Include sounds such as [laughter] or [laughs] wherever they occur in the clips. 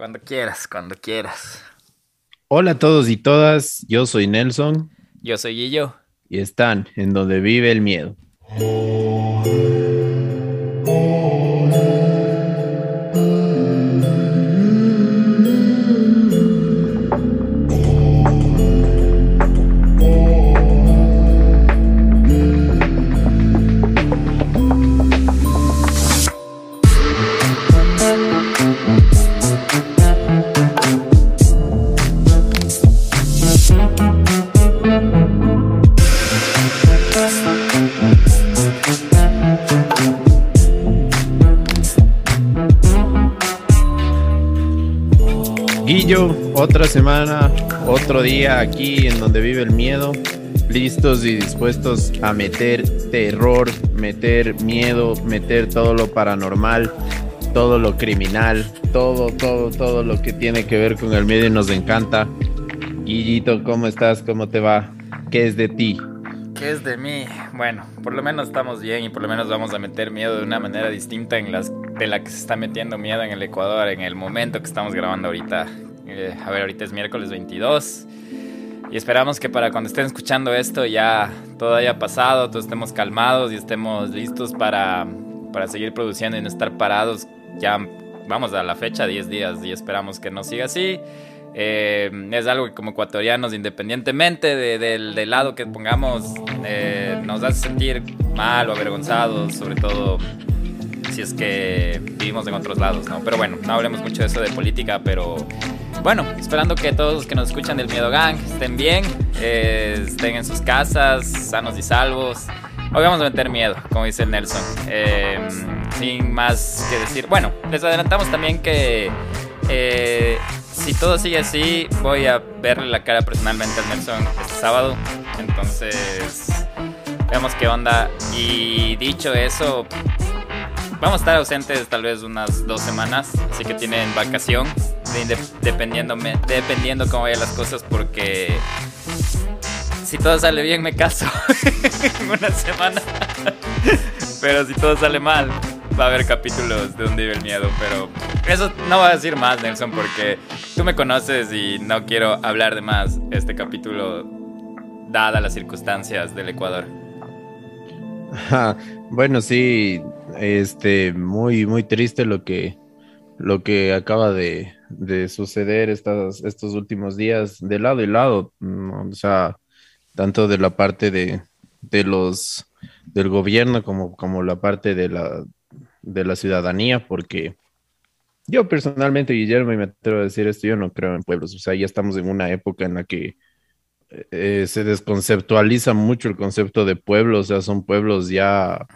Cuando quieras, cuando quieras. Hola a todos y todas, yo soy Nelson. Yo soy Guillo. Y están en donde vive el miedo. Semana, otro día aquí en donde vive el miedo, listos y dispuestos a meter terror, meter miedo, meter todo lo paranormal, todo lo criminal, todo, todo, todo lo que tiene que ver con el miedo y nos encanta. Guillito, ¿cómo estás? ¿Cómo te va? ¿Qué es de ti? ¿Qué es de mí? Bueno, por lo menos estamos bien y por lo menos vamos a meter miedo de una manera distinta en las de la que se está metiendo miedo en el Ecuador en el momento que estamos grabando ahorita. Eh, a ver, ahorita es miércoles 22. Y esperamos que para cuando estén escuchando esto ya todo haya pasado, todos estemos calmados y estemos listos para, para seguir produciendo y no estar parados. Ya vamos a la fecha, 10 días, y esperamos que no siga así. Eh, es algo que como ecuatorianos, independientemente del lado que pongamos, eh, nos hace sentir mal o avergonzados, sobre todo si es que vivimos en otros lados, ¿no? Pero bueno, no hablemos mucho de eso de política, pero bueno, esperando que todos los que nos escuchan del Miedo Gang estén bien, eh, estén en sus casas, sanos y salvos. Hoy vamos a meter miedo, como dice Nelson. Em, sin más que decir. Bueno, les adelantamos también que eh, si todo sigue así, voy a verle la cara personalmente a Nelson este sábado. Entonces, veamos qué onda. Y dicho eso, vamos a estar ausentes tal vez unas dos semanas, así que tienen vacación dependiendo, dependiendo cómo vayan las cosas, porque si todo sale bien me caso [laughs] en una semana. pero si todo sale mal, va a haber capítulos de donde vive el miedo. Pero eso no va a decir más, Nelson, porque tú me conoces y no quiero hablar de más este capítulo, dadas las circunstancias del Ecuador. [laughs] bueno, sí, este, muy, muy triste lo que, lo que acaba de, de suceder estas, estos últimos días de lado y lado, o sea, tanto de la parte de, de los del gobierno como, como la parte de la, de la ciudadanía, porque yo personalmente, Guillermo, y me atrevo a decir esto, yo no creo en pueblos, o sea, ya estamos en una época en la que eh, se desconceptualiza mucho el concepto de pueblos, o sea, son pueblos ya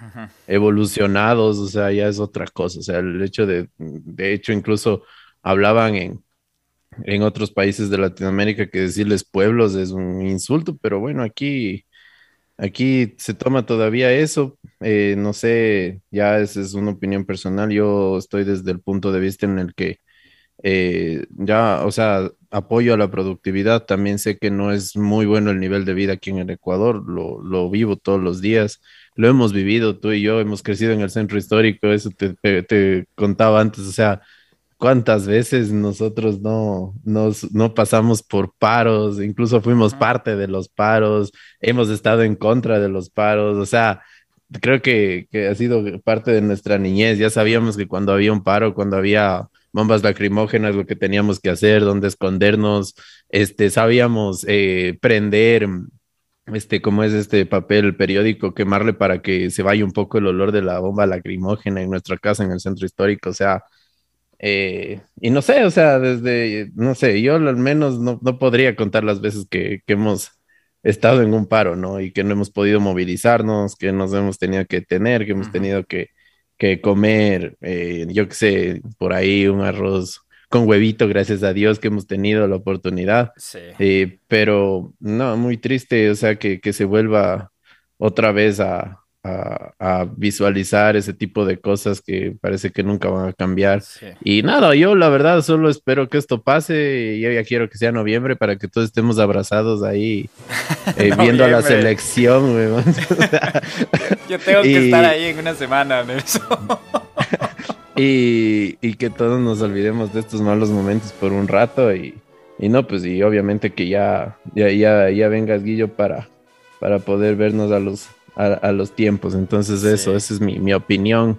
evolucionados, o sea, ya es otra cosa, o sea, el hecho de, de hecho, incluso hablaban en, en otros países de Latinoamérica que decirles pueblos es un insulto, pero bueno, aquí, aquí se toma todavía eso. Eh, no sé, ya esa es una opinión personal. Yo estoy desde el punto de vista en el que eh, ya, o sea, apoyo a la productividad. También sé que no es muy bueno el nivel de vida aquí en el Ecuador, lo, lo vivo todos los días. Lo hemos vivido, tú y yo hemos crecido en el centro histórico, eso te, te contaba antes, o sea, cuántas veces nosotros no, nos, no pasamos por paros, incluso fuimos parte de los paros, hemos estado en contra de los paros, o sea, creo que, que, ha sido parte de nuestra niñez, ya sabíamos que cuando había un paro, cuando había bombas lacrimógenas, lo que teníamos que hacer, dónde escondernos, este, sabíamos eh, prender, este, como es este papel periódico, quemarle para que se vaya un poco el olor de la bomba lacrimógena en nuestra casa, en el centro histórico, o sea, eh, y no sé, o sea, desde, no sé, yo al menos no, no podría contar las veces que, que, hemos estado en un paro, ¿no? Y que no hemos podido movilizarnos, que nos hemos tenido que tener, que hemos tenido que, que comer, eh, yo qué sé, por ahí un arroz con huevito, gracias a Dios que hemos tenido la oportunidad. Sí. Eh, pero no, muy triste, o sea, que, que se vuelva otra vez a, a, visualizar ese tipo de cosas que parece que nunca van a cambiar. Y nada, yo la verdad solo espero que esto pase y yo ya quiero que sea noviembre para que todos estemos abrazados ahí [laughs] eh, viendo a la selección. [laughs] yo tengo que estar ahí en una semana, [laughs] y, y, que todos nos olvidemos de estos malos momentos por un rato y, y no, pues y obviamente que ya, ya, ya, ya vengas Guillo para, para poder vernos a los, a, los tiempos. Entonces eso, esa es mi, mi opinión.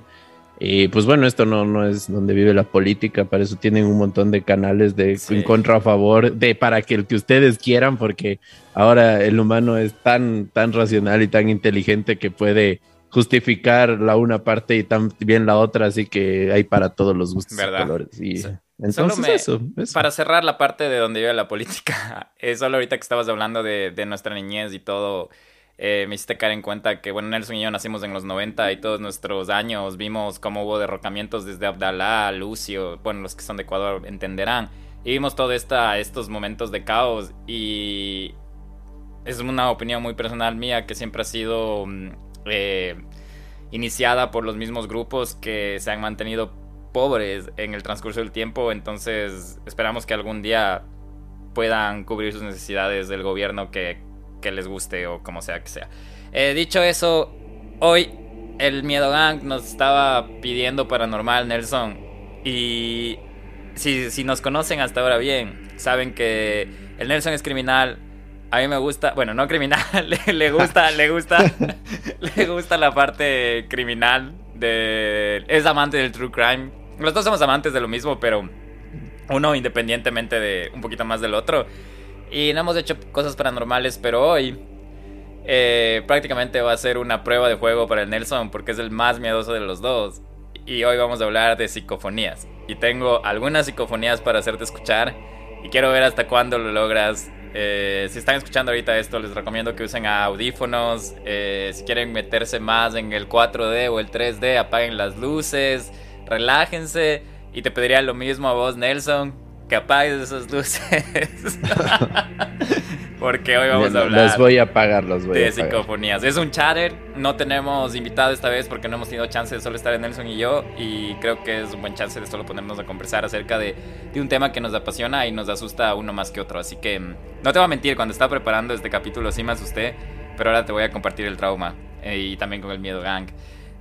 Y pues bueno, esto no, no es donde vive la política, para eso tienen un montón de canales de en contra a favor, de para que el que ustedes quieran, porque ahora el humano es tan, tan racional y tan inteligente que puede justificar la una parte y también la otra, así que hay para todos los gustos y colores. Y entonces eso, Para cerrar la parte de donde vive la política, [laughs] es solo ahorita que estabas hablando de, de nuestra niñez y todo eh, me hiciste caer en cuenta que, bueno, Nelson y yo nacimos en los 90 y todos nuestros años vimos cómo hubo derrocamientos desde Abdalá, Lucio, bueno, los que son de Ecuador entenderán. Y vimos todos estos momentos de caos y es una opinión muy personal mía que siempre ha sido mm, eh, iniciada por los mismos grupos que se han mantenido pobres en el transcurso del tiempo, entonces esperamos que algún día puedan cubrir sus necesidades del gobierno que que les guste o como sea que sea. Eh, dicho eso, hoy el Miedo Gang nos estaba pidiendo paranormal, Nelson. Y si, si nos conocen hasta ahora bien, saben que el Nelson es criminal. A mí me gusta, bueno, no criminal, [laughs] le, gusta, le gusta, [laughs] le gusta la parte criminal de, es amante del true crime. Los dos somos amantes de lo mismo, pero uno independientemente de un poquito más del otro. Y no hemos hecho cosas paranormales, pero hoy eh, prácticamente va a ser una prueba de juego para el Nelson porque es el más miedoso de los dos. Y hoy vamos a hablar de psicofonías. Y tengo algunas psicofonías para hacerte escuchar. Y quiero ver hasta cuándo lo logras. Eh, si están escuchando ahorita esto, les recomiendo que usen audífonos. Eh, si quieren meterse más en el 4D o el 3D, apaguen las luces, relájense. Y te pediría lo mismo a vos, Nelson que apagues esas luces. [laughs] Porque hoy vamos a hablar. Los voy a apagar, los voy de a apagar. psicofonías. Es un chatter. No tenemos invitado esta vez porque no hemos tenido chance de solo estar en Nelson y yo. Y creo que es un buen chance de solo ponernos a conversar acerca de, de un tema que nos apasiona y nos asusta uno más que otro. Así que mm, no te voy a mentir, cuando estaba preparando este capítulo sí me asusté. Pero ahora te voy a compartir el trauma eh, y también con el miedo gang.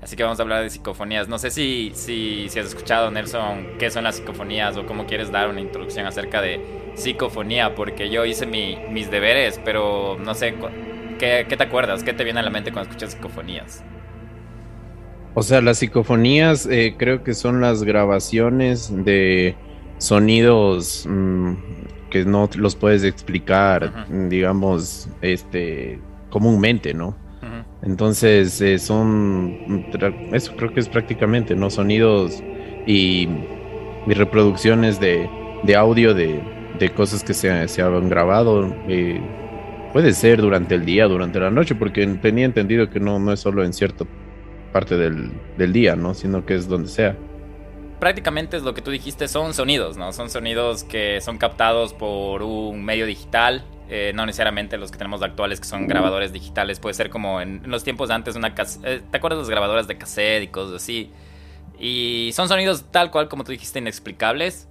Así que vamos a hablar de psicofonías. No sé si, si, si, has escuchado, Nelson, qué son las psicofonías o cómo quieres dar una introducción acerca de psicofonía, porque yo hice mi, mis deberes, pero no sé, ¿qué, ¿qué, te acuerdas? ¿Qué te viene a la mente cuando escuchas psicofonías? O sea, las psicofonías eh, creo que son las grabaciones de sonidos mmm, que no los puedes explicar, uh -huh. digamos, este, comúnmente, ¿no? Entonces eh, son, eso creo que es prácticamente, ¿no? Sonidos y, reproducciones de, de audio de, de, cosas que se, se han grabado. Eh, puede ser durante el día, durante la noche, porque tenía entendido que no, no es solo en cierta parte del, del día, ¿no? Sino que es donde sea prácticamente es lo que tú dijiste, son sonidos, ¿no? Son sonidos que son captados por un medio digital, eh, no necesariamente los que tenemos actuales que son grabadores digitales, puede ser como en, los tiempos de antes una eh, ¿te acuerdas de las grabadoras de cassette y cosas así? Y son sonidos tal cual como tú dijiste inexplicables.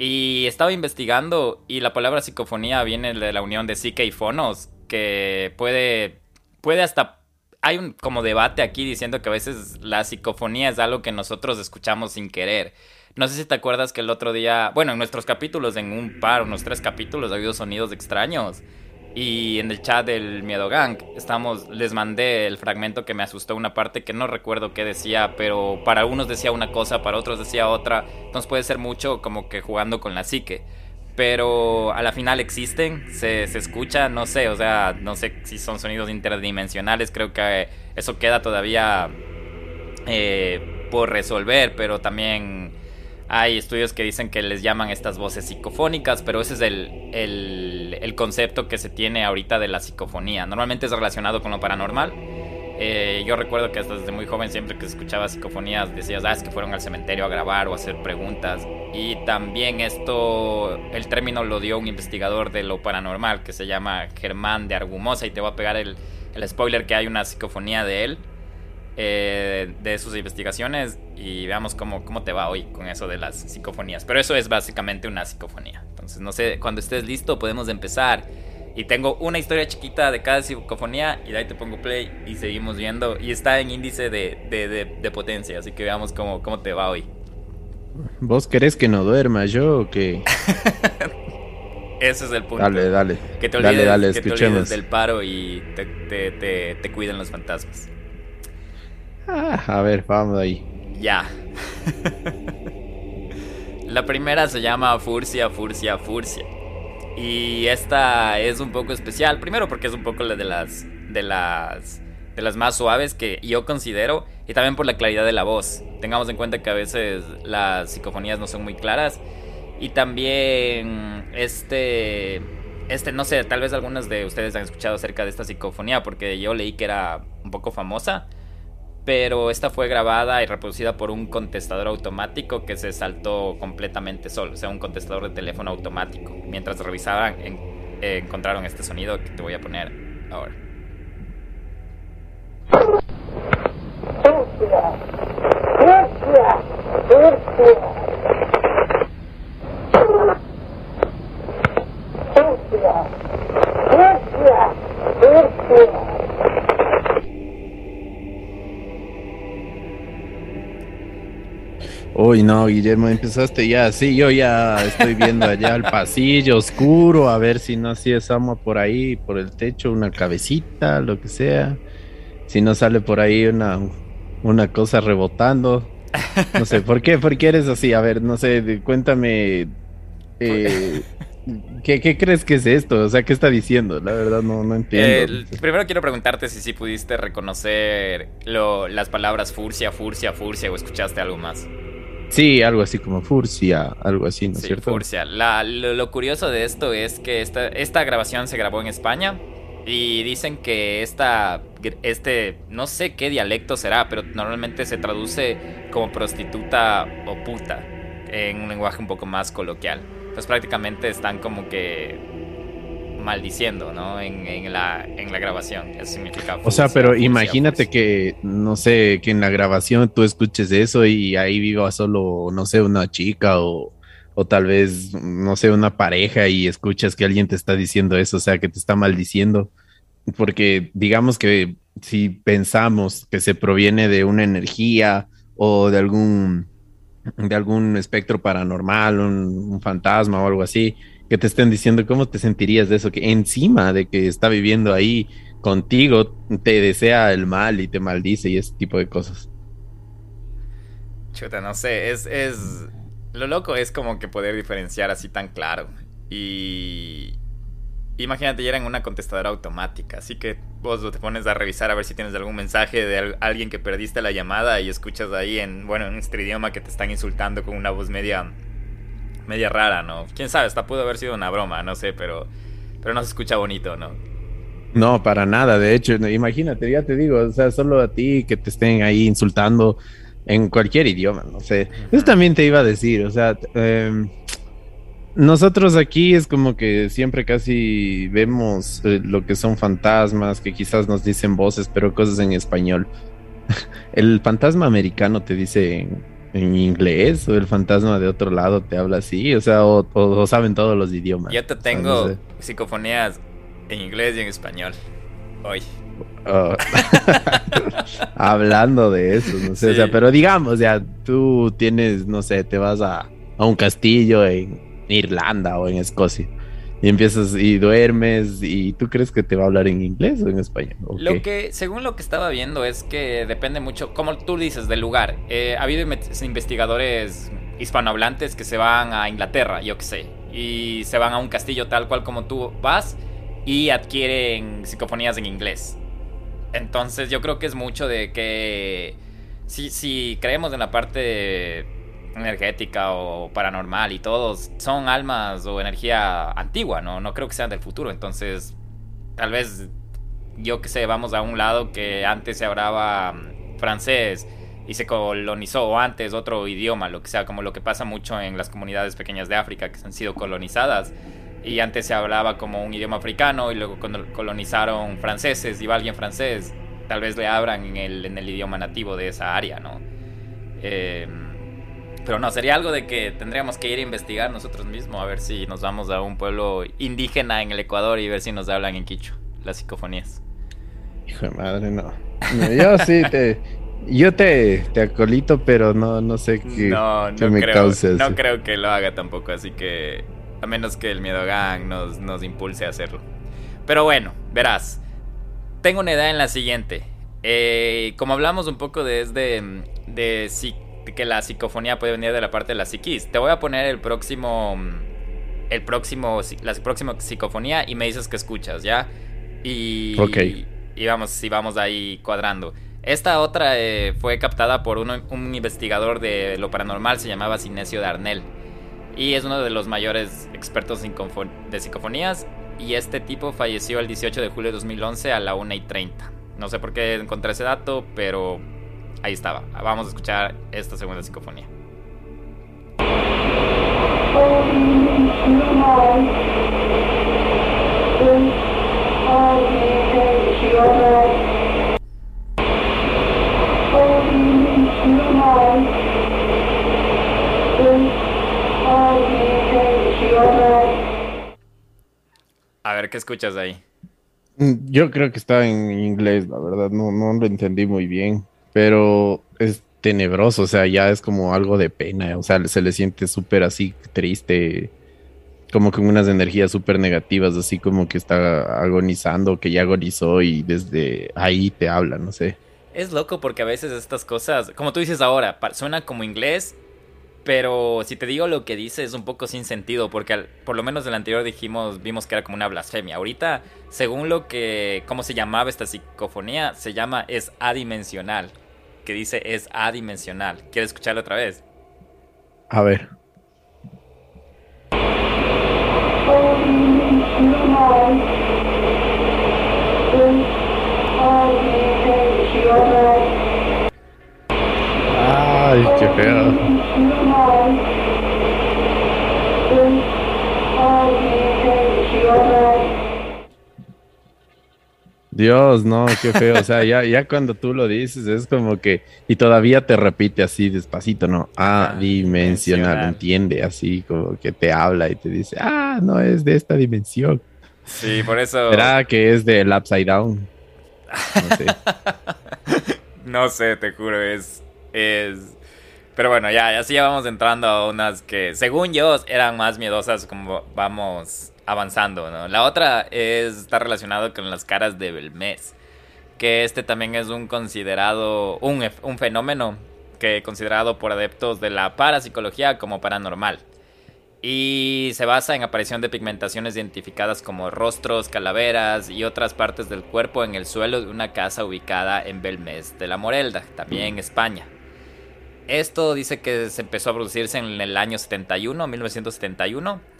Y estaba investigando y la palabra psicofonía viene de la unión de psique y fonos, que puede puede hasta hay un como debate aquí diciendo que a veces la psicofonía es algo que nosotros escuchamos sin querer. No sé si te acuerdas que el otro día, bueno, en nuestros capítulos, en un par, unos tres capítulos, ha habido sonidos extraños. Y en el chat del Miedo Gang, estamos, les mandé el fragmento que me asustó una parte que no recuerdo qué decía, pero para unos decía una cosa, para otros decía otra. Entonces puede ser mucho como que jugando con la psique pero a la final existen, se, se, escucha, no sé, o sea, no sé si son sonidos interdimensionales, creo que eso queda todavía eh, por resolver, pero también hay estudios que dicen que les llaman estas voces psicofónicas, pero ese es el, el, concepto que se tiene ahorita de la psicofonía. Normalmente es relacionado con lo paranormal eh, yo recuerdo que desde muy joven siempre que escuchaba psicofonías decías, ah, es que fueron al cementerio a grabar o a hacer preguntas. Y también esto, el término lo dio un investigador de lo paranormal que se llama Germán de Argumosa y te voy a pegar el, el spoiler que hay una psicofonía de él, eh, de sus investigaciones y veamos cómo, cómo te va hoy con eso de las psicofonías. Pero eso es básicamente una psicofonía. Entonces, no sé, cuando estés listo podemos empezar. Y tengo una historia chiquita de cada psicofonía y de ahí te pongo play y seguimos viendo. Y está en índice de, de, de, de potencia, así que veamos cómo, cómo te va hoy. ¿Vos querés que no duerma yo o qué? [laughs] Ese es el punto. Dale, dale. Que te olvides, dale, dale, que del paro y te, te, te, cuiden los fantasmas. Ah, a ver, vamos ahí. Ya. [laughs] La primera se llama Furcia, Furcia, Furcia. Y esta es un poco especial. Primero porque es un poco la de las. de las. de las más suaves que yo considero. Y también por la claridad de la voz. Tengamos en cuenta que a veces las psicofonías no son muy claras. Y también este, este, no sé, tal vez algunos de ustedes han escuchado acerca de esta psicofonía porque yo leí que era un poco famosa. Pero esta fue grabada y reproducida por un contestador automático que se saltó completamente solo, o sea, un contestador de teléfono automático. Mientras revisaban, encontraron este sonido que te voy a poner ahora. Uy, no, Guillermo, empezaste ya, sí, yo ya estoy viendo allá el pasillo oscuro, a ver si no así asoma por ahí, por el techo, una cabecita, lo que sea. Si no sale por ahí una, una cosa rebotando. No sé, ¿por qué? ¿Por qué eres así? A ver, no sé, cuéntame. Eh, ¿qué, crees que es esto? O sea, ¿qué está diciendo? La verdad no, no entiendo. primero quiero preguntarte si sí pudiste reconocer lo, las palabras furcia, furcia, furcia o escuchaste algo más. Sí, algo así como Furcia, algo así, ¿no es cierto? Furcia. lo, curioso de esto es que esta, esta grabación se grabó en España y dicen que esta, este, no sé qué dialecto será, pero normalmente se traduce como prostituta o puta en un lenguaje un poco más coloquial. Entonces prácticamente están como que maldiciendo, ¿no? En, la, en la grabación. Eso significa. o sea, pero imagínate que, no sé, que en la grabación tú escuches eso y ahí viva solo, no sé, una chica o, o tal vez, no sé, una pareja y escuchas que alguien te está diciendo eso, o sea, que te está maldiciendo. Porque digamos que si pensamos que se proviene de una energía o de algún de algún espectro paranormal, un fantasma o algo así, que te estén diciendo cómo te sentirías de eso, que encima de que está viviendo ahí contigo, te desea el mal y te maldice y ese tipo de cosas. Chuta, no sé, es, es... Lo loco es como que poder diferenciar así tan claro. Y... Imagínate, ya era una contestadora automática, así que vos te pones a revisar a ver si tienes algún mensaje de alguien que perdiste la llamada y escuchas ahí en, bueno, en este idioma que te están insultando con una voz media media rara, ¿no? Quién sabe, hasta pudo haber sido una broma, no sé, pero, pero no se escucha bonito, ¿no? No, para nada, de hecho, imagínate, ya te digo, o sea, solo a ti que te estén ahí insultando en cualquier idioma, no sé. Eso también te iba a decir, o sea, em, nosotros aquí es como que siempre casi vemos eh, lo que son fantasmas, que quizás nos dicen voces, pero cosas en español. [laughs] El fantasma americano te dice en inglés o el fantasma de otro lado te habla así, o sea, o, saben todos los idiomas. Yo te tengo psicofonías en inglés y en español hoy. Oh. [laughs] Hablando de eso, no sé, o sea, pero digamos, ya tú tienes, no sé, te vas a, a un castillo en Irlanda o en Escocia y empiezas y duermes y tú crees que te va a hablar en inglés o en español. Lo que, según lo que estaba viendo, es que depende mucho, como tú dices, del lugar. Eh, ha habido investigadores hispanohablantes que se van a Inglaterra, yo qué sé, y se van a un castillo tal cual como tú vas y adquieren psicofonías en inglés. Entonces yo creo que es mucho de que si, si creemos en la parte energética o paranormal y todos son almas o energía antigua, ¿no? No creo que sean del futuro. Entonces, tal vez, yo que sé, vamos a un lado que antes se hablaba mm, francés y se colonizó o antes otro idioma, lo que sea, como lo que pasa mucho en las comunidades pequeñas de África que han sido colonizadas. Y antes se hablaba como un idioma africano y luego colonizaron franceses y va alguien francés, tal vez le abran en el, en el idioma nativo de esa área, ¿no? Eh, pero no, sería algo de que tendríamos que ir a investigar nosotros mismos, a ver si nos vamos a un pueblo indígena en el Ecuador y ver si nos hablan en quicho, las psicofonías. Hijo de madre, no. Yo sí te, Yo te, te acolito, pero no, no sé qué, no, no me creo, No creo que lo haga tampoco, así que a menos que el miedo gang nos, nos impulse a hacerlo. Pero bueno, verás. Tengo una idea en la siguiente. Eh, como hablamos un poco desde de, de, que la psicofonía puede venir de la parte de la psiquis, te voy a poner el próximo el próximo la próxima psicofonía y me dices que escuchas, ¿ya? Y, y vamos, si vamos ahí cuadrando. Esta otra eh, fue captada por un, investigador de lo paranormal, se llamaba Sinesio Darnell. Y es uno de los mayores expertos de psicofonías. Y este tipo falleció el 18 de julio de 2011 a la 1 y 30. No sé por qué encontré ese dato, pero ahí estaba. Vamos a escuchar esta segunda psicofonía. A ver, ¿qué escuchas ahí? Mm, yo creo que está en inglés, la verdad, no, no lo entendí muy bien, pero es tenebroso, o sea, ya es como algo de pena, o sea, se le siente súper así triste, como con unas energías súper negativas, así como que está agonizando, que ya agonizó y desde ahí te habla, no sé. Es loco porque a veces estas cosas, como tú dices ahora, suena como inglés, pero si te digo lo que dice es un poco sin sentido, porque por lo menos en el anterior dijimos, vimos que era como una blasfemia. Ahorita, según lo que, cómo se llamaba esta psicofonía, se llama es adimensional, que dice es adimensional. ¿Quieres escucharlo otra vez? A ver. Ay, qué feo. Dios, no, qué feo. O sea, ya, ya cuando tú lo dices es como que. Y todavía te repite así despacito, ¿no? Ah, dimensional, entiende, así como que te habla y te dice, ah, no es de esta dimensión. Sí, por eso. ¿Será que es del Upside Down? No sé. [laughs] no sé, te juro, es. Es. Pero bueno, ya, así ya vamos entrando a unas que, según yo, eran más miedosas como vamos avanzando, ¿no? La otra es, está relacionado con las caras de Belmez, que este también es un considerado, un, un fenómeno que considerado por adeptos de la parapsicología como paranormal. Y se basa en aparición de pigmentaciones identificadas como rostros, calaveras y otras partes del cuerpo en el suelo de una casa ubicada en Belmez de la Morelda, también en España. Esto dice que se empezó a producirse en el año 71, 1971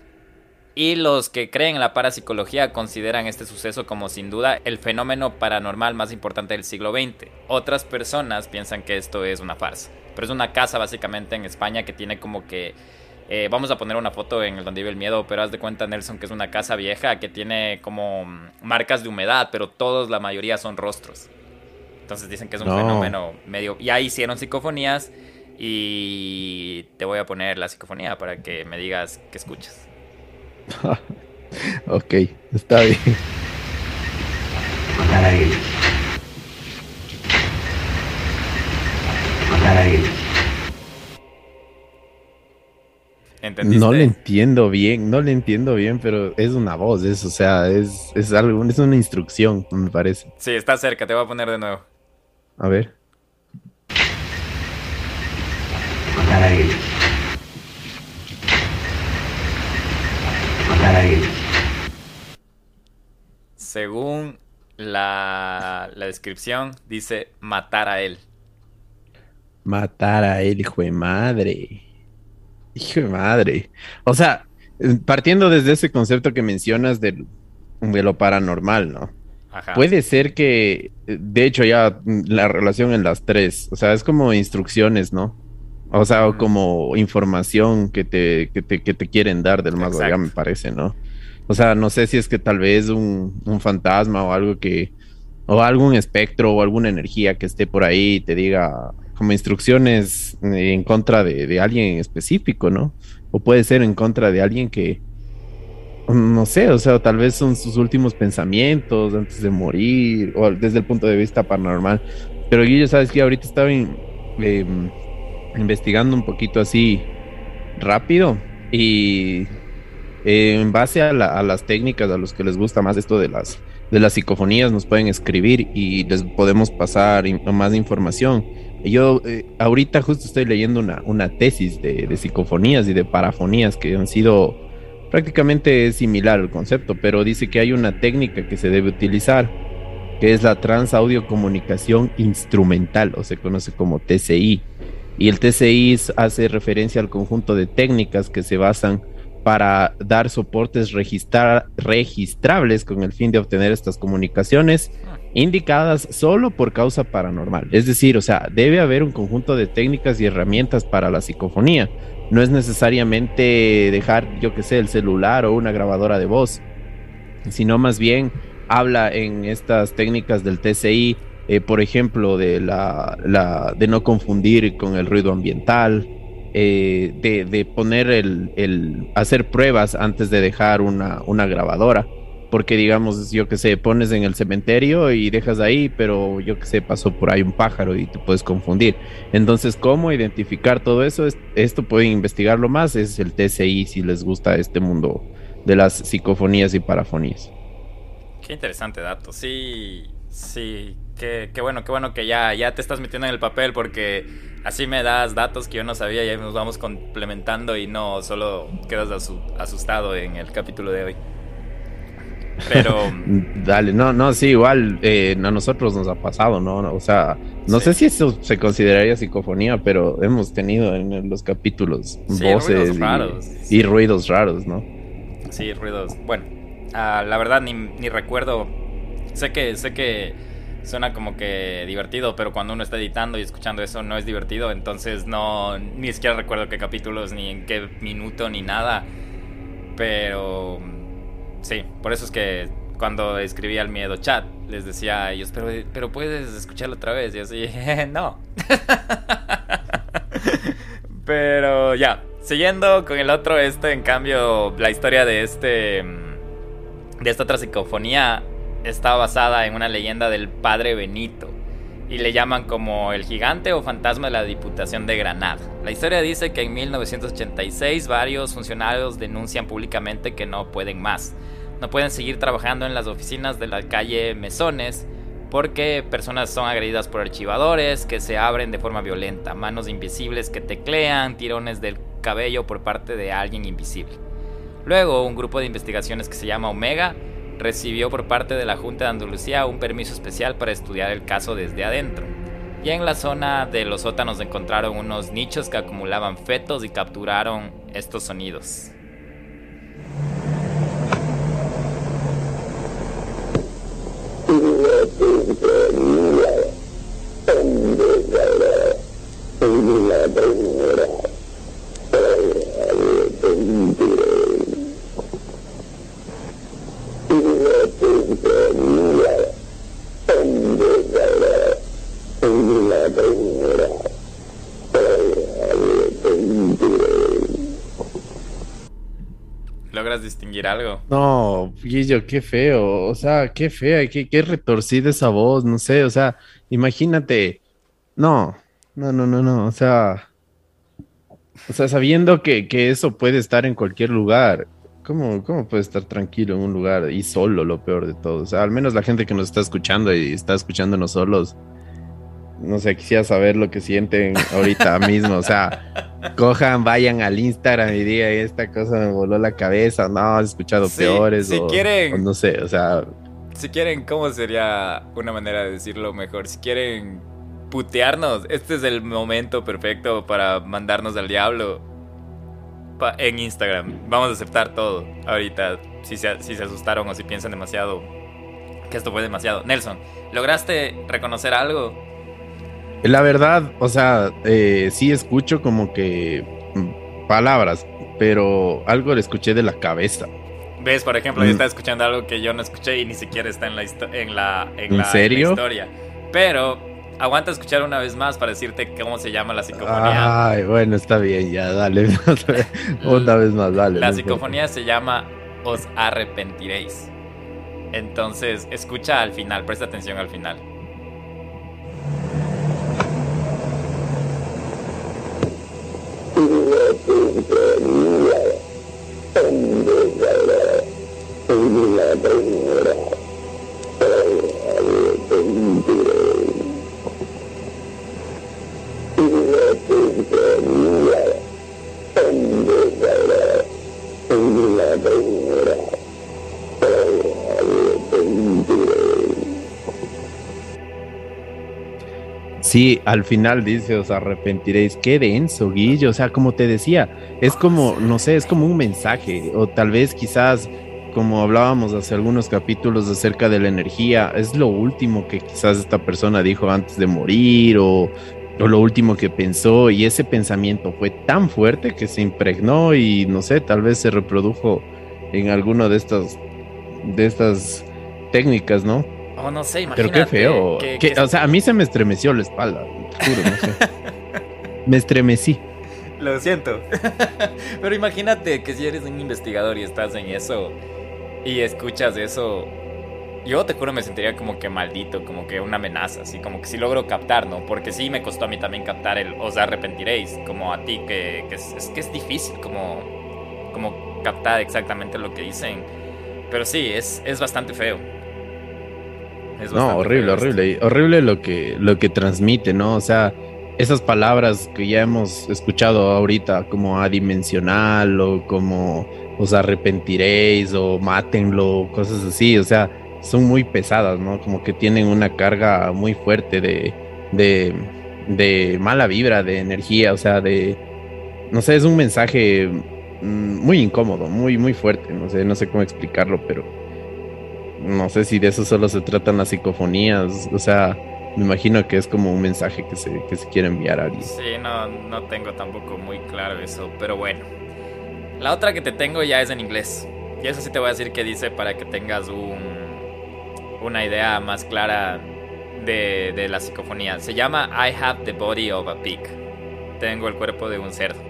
y los que creen en la parapsicología consideran este suceso como sin duda el fenómeno paranormal más importante del siglo XX. Otras personas piensan que esto es una farsa. Pero es una casa básicamente en España que tiene como que... Eh, vamos a poner una foto en el donde vive el miedo, pero haz de cuenta Nelson que es una casa vieja que tiene como marcas de humedad, pero todos, la mayoría son rostros. Entonces dicen que es un fenómeno medio... Y ahí hicieron psicofonías y te voy a poner la psicofonía para que me digas qué escuchas. [laughs] ok, está bien. Matar a él. Matar a él. ¿Entendiste? No le entiendo bien, no le entiendo bien, pero es una voz, es, o sea, es, es algo, es una instrucción, me parece. Sí, está cerca, te voy a poner de nuevo. A ver. Matar a él. Según la, descripción, dice matar a él. Matar a él, hijo de madre. Hijo de madre. O sea, partiendo desde ese concepto que mencionas de, de lo paranormal, ¿no? Puede ser que, de hecho, ya la relación en las tres, o sea, es como instrucciones, ¿no? O sea, como información que te, que te, que te quieren dar del más allá, me parece, ¿no? O sea, no sé si es que tal vez un, un, fantasma o algo que, o algún espectro o alguna energía que esté por ahí y te diga como instrucciones en contra de, de alguien específico, ¿no? O puede ser en contra de alguien que, no sé, o sea, tal vez son sus últimos pensamientos antes de morir, o desde el punto de vista paranormal, Pero Guillo, sabes que ahorita estaba em, investigando un poquito así rápido y eh, en base a, las técnicas, a los que les gusta más esto de las, de las psicofonías, nos pueden escribir y les podemos pasar más información. Yo eh, ahorita justo estoy leyendo una, tesis de, de, psicofonías y de parafonías que han sido prácticamente similar al concepto, pero dice que hay una técnica que se debe utilizar, que es la transaudiocomunicación instrumental, o se conoce como TCI. Y el TCI hace referencia al conjunto de técnicas que se basan para dar soportes registrables con el fin de obtener estas comunicaciones indicadas solo por causa paranormal. Es decir, o sea, debe haber un conjunto de técnicas y herramientas para la psicofonía. No es necesariamente dejar, yo que sé, el celular o una grabadora de voz, sino más bien habla en estas técnicas del TCI, eh, por ejemplo, de, la, de no confundir con el ruido ambiental, eh, de, poner el, hacer pruebas antes de dejar una, una grabadora. Porque digamos, yo que sé, pones en el cementerio y dejas ahí, pero yo que sé, pasó por ahí un pájaro y te puedes confundir. Entonces, ¿cómo identificar todo eso? Esto pueden investigarlo más, es el TCI si les gusta este mundo de las psicofonías y parafonías. Qué interesante dato. Sí, sí, qué, qué bueno, qué bueno que ya, ya te estás metiendo en el papel porque así me das datos que yo no sabía y ahí nos vamos complementando y no solo quedas asustado en el capítulo de hoy. Pero. [laughs] Dale, no, no, sí, igual eh, a nosotros nos ha pasado, ¿no? O sea, no sé si eso se consideraría psicofonía, pero hemos tenido en los capítulos voces y, raros. y, ruidos raros, ¿no? Sí, ruidos. Bueno, ah, la verdad ni, ni recuerdo. Sé que, sé que suena como que divertido, pero cuando uno está editando y escuchando eso no es divertido, entonces no ni siquiera recuerdo qué capítulos, ni en qué minuto, ni nada. Pero sí, por eso es que cuando escribía al miedo chat, les decía a ellos, pero, pero puedes escucharlo otra vez. Y así, [laughs] no. [laughs] pero ya, siguiendo con el otro, este, en cambio, la historia de este. de esta otra psicofonía está basada en una leyenda del padre Benito y le llaman como el gigante o fantasma de la Diputación de Granada. La historia dice que en 1986 varios funcionarios denuncian públicamente que no pueden más. No pueden seguir trabajando en las oficinas de la calle Mesones porque personas son agredidas por archivadores que se abren de forma violenta, manos invisibles que teclean, tirones del cabello por parte de alguien invisible. Luego, un grupo de investigaciones que se llama Omega recibió por parte de la Junta de Andalucía un permiso especial para estudiar el caso desde adentro. Y en la zona de los sótanos encontraron unos nichos que acumulaban fetos y capturaron estos sonidos. No, Guillo, qué feo. O sea, qué fea, qué, qué retorcida esa voz. No sé, o sea, imagínate. No, no, no, no, no. O sea, o sea, sabiendo que, que eso puede estar en cualquier lugar ¿Cómo, ¿Cómo puede estar tranquilo en un lugar y solo lo peor de todo? O sea, al menos la gente que nos está escuchando y está escuchándonos solos, no sé, quisiera saber lo que sienten ahorita [laughs] mismo. O sea, cojan, vayan al Instagram y digan, esta cosa me voló la cabeza, no, has escuchado peores. Si quieren. no sé, o sea. Si quieren, ¿cómo sería una manera de decirlo mejor? Si quieren putearnos, este es el momento perfecto para mandarnos al diablo en Instagram. Vamos a aceptar todo ahorita. Si se, si se asustaron o si piensan demasiado. Que esto fue demasiado. Nelson, ¿lograste reconocer algo? La verdad, o sea, eh, sí escucho como que palabras, pero algo le escuché de la cabeza. ¿Ves? Por ejemplo, yo mm. estaba escuchando algo que yo no escuché y ni siquiera está en la, en la, en, serio? historia. Pero aguanta escuchar una vez más para decirte cómo se llama la psicofonía. Ay, bueno, está bien, ya, dale. [laughs] una vez más, dale. La psicofonía se llama Os arrepentiréis. Entonces, escucha al final, presta atención al final. Sí, al final dice, os arrepentiréis. Qué denso, Guillo. O sea, como te decía, es como, no sé, es como un mensaje. O tal vez quizás, como hablábamos hace algunos capítulos acerca de la energía, es lo último que quizás esta persona dijo antes de morir o, o lo último que pensó. Y ese pensamiento fue tan fuerte que se impregnó y, no sé, tal vez se reprodujo en alguna de estas, de estas técnicas, ¿no? Oh, no sé, imagínate. Pero qué feo. Que, O sea, a mí se me estremeció la espalda, juro, no sé. [laughs] me estremecí. Lo siento. [laughs] Pero imagínate que si eres un investigador y estás en eso y escuchas eso, yo te juro me sentiría como que maldito, como que una amenaza, así como que si logro captar, ¿no? Porque sí me costó a mí también captar el os arrepentiréis, como a ti, que, es, que es difícil como, como captar exactamente lo que dicen. Pero sí, es, es bastante feo no, horrible, horrible. Horrible lo que, lo que transmite, ¿no? O sea, esas palabras que ya hemos escuchado ahorita, como adimensional o como os arrepentiréis o mátenlo, cosas así, o sea, son muy pesadas, ¿no? Como que tienen una carga muy fuerte de, de, de mala vibra, de energía, o sea, de, no sé, es un mensaje mm, muy incómodo, muy, muy fuerte, no sé, no sé cómo explicarlo, pero no sé si de eso solo se tratan las psicofonías, o sea, me imagino que es como un mensaje que se, que se quiere enviar a alguien. Sí, no, no tengo tampoco muy claro eso, pero bueno. La otra que te tengo ya es en inglés. Y eso sí te voy a decir que dice para que tengas un, una idea más clara de, de la psicofonía. Se llama I have the body of a pig. Tengo el cuerpo de un cerdo.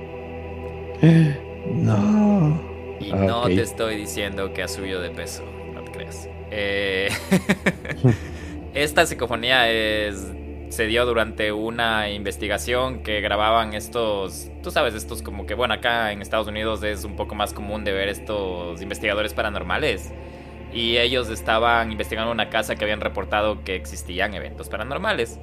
[gasps] No. Y no te estoy diciendo que ha subido de peso, no te creas. Eh, [laughs] [laughs] esta psicofonía es, se dio durante una investigación que grababan estos, tú sabes, estos como que, bueno, acá en Estados Unidos es un poco más común de ver estos investigadores paranormales. Y ellos estaban investigando una casa que habían reportado que existían eventos paranormales.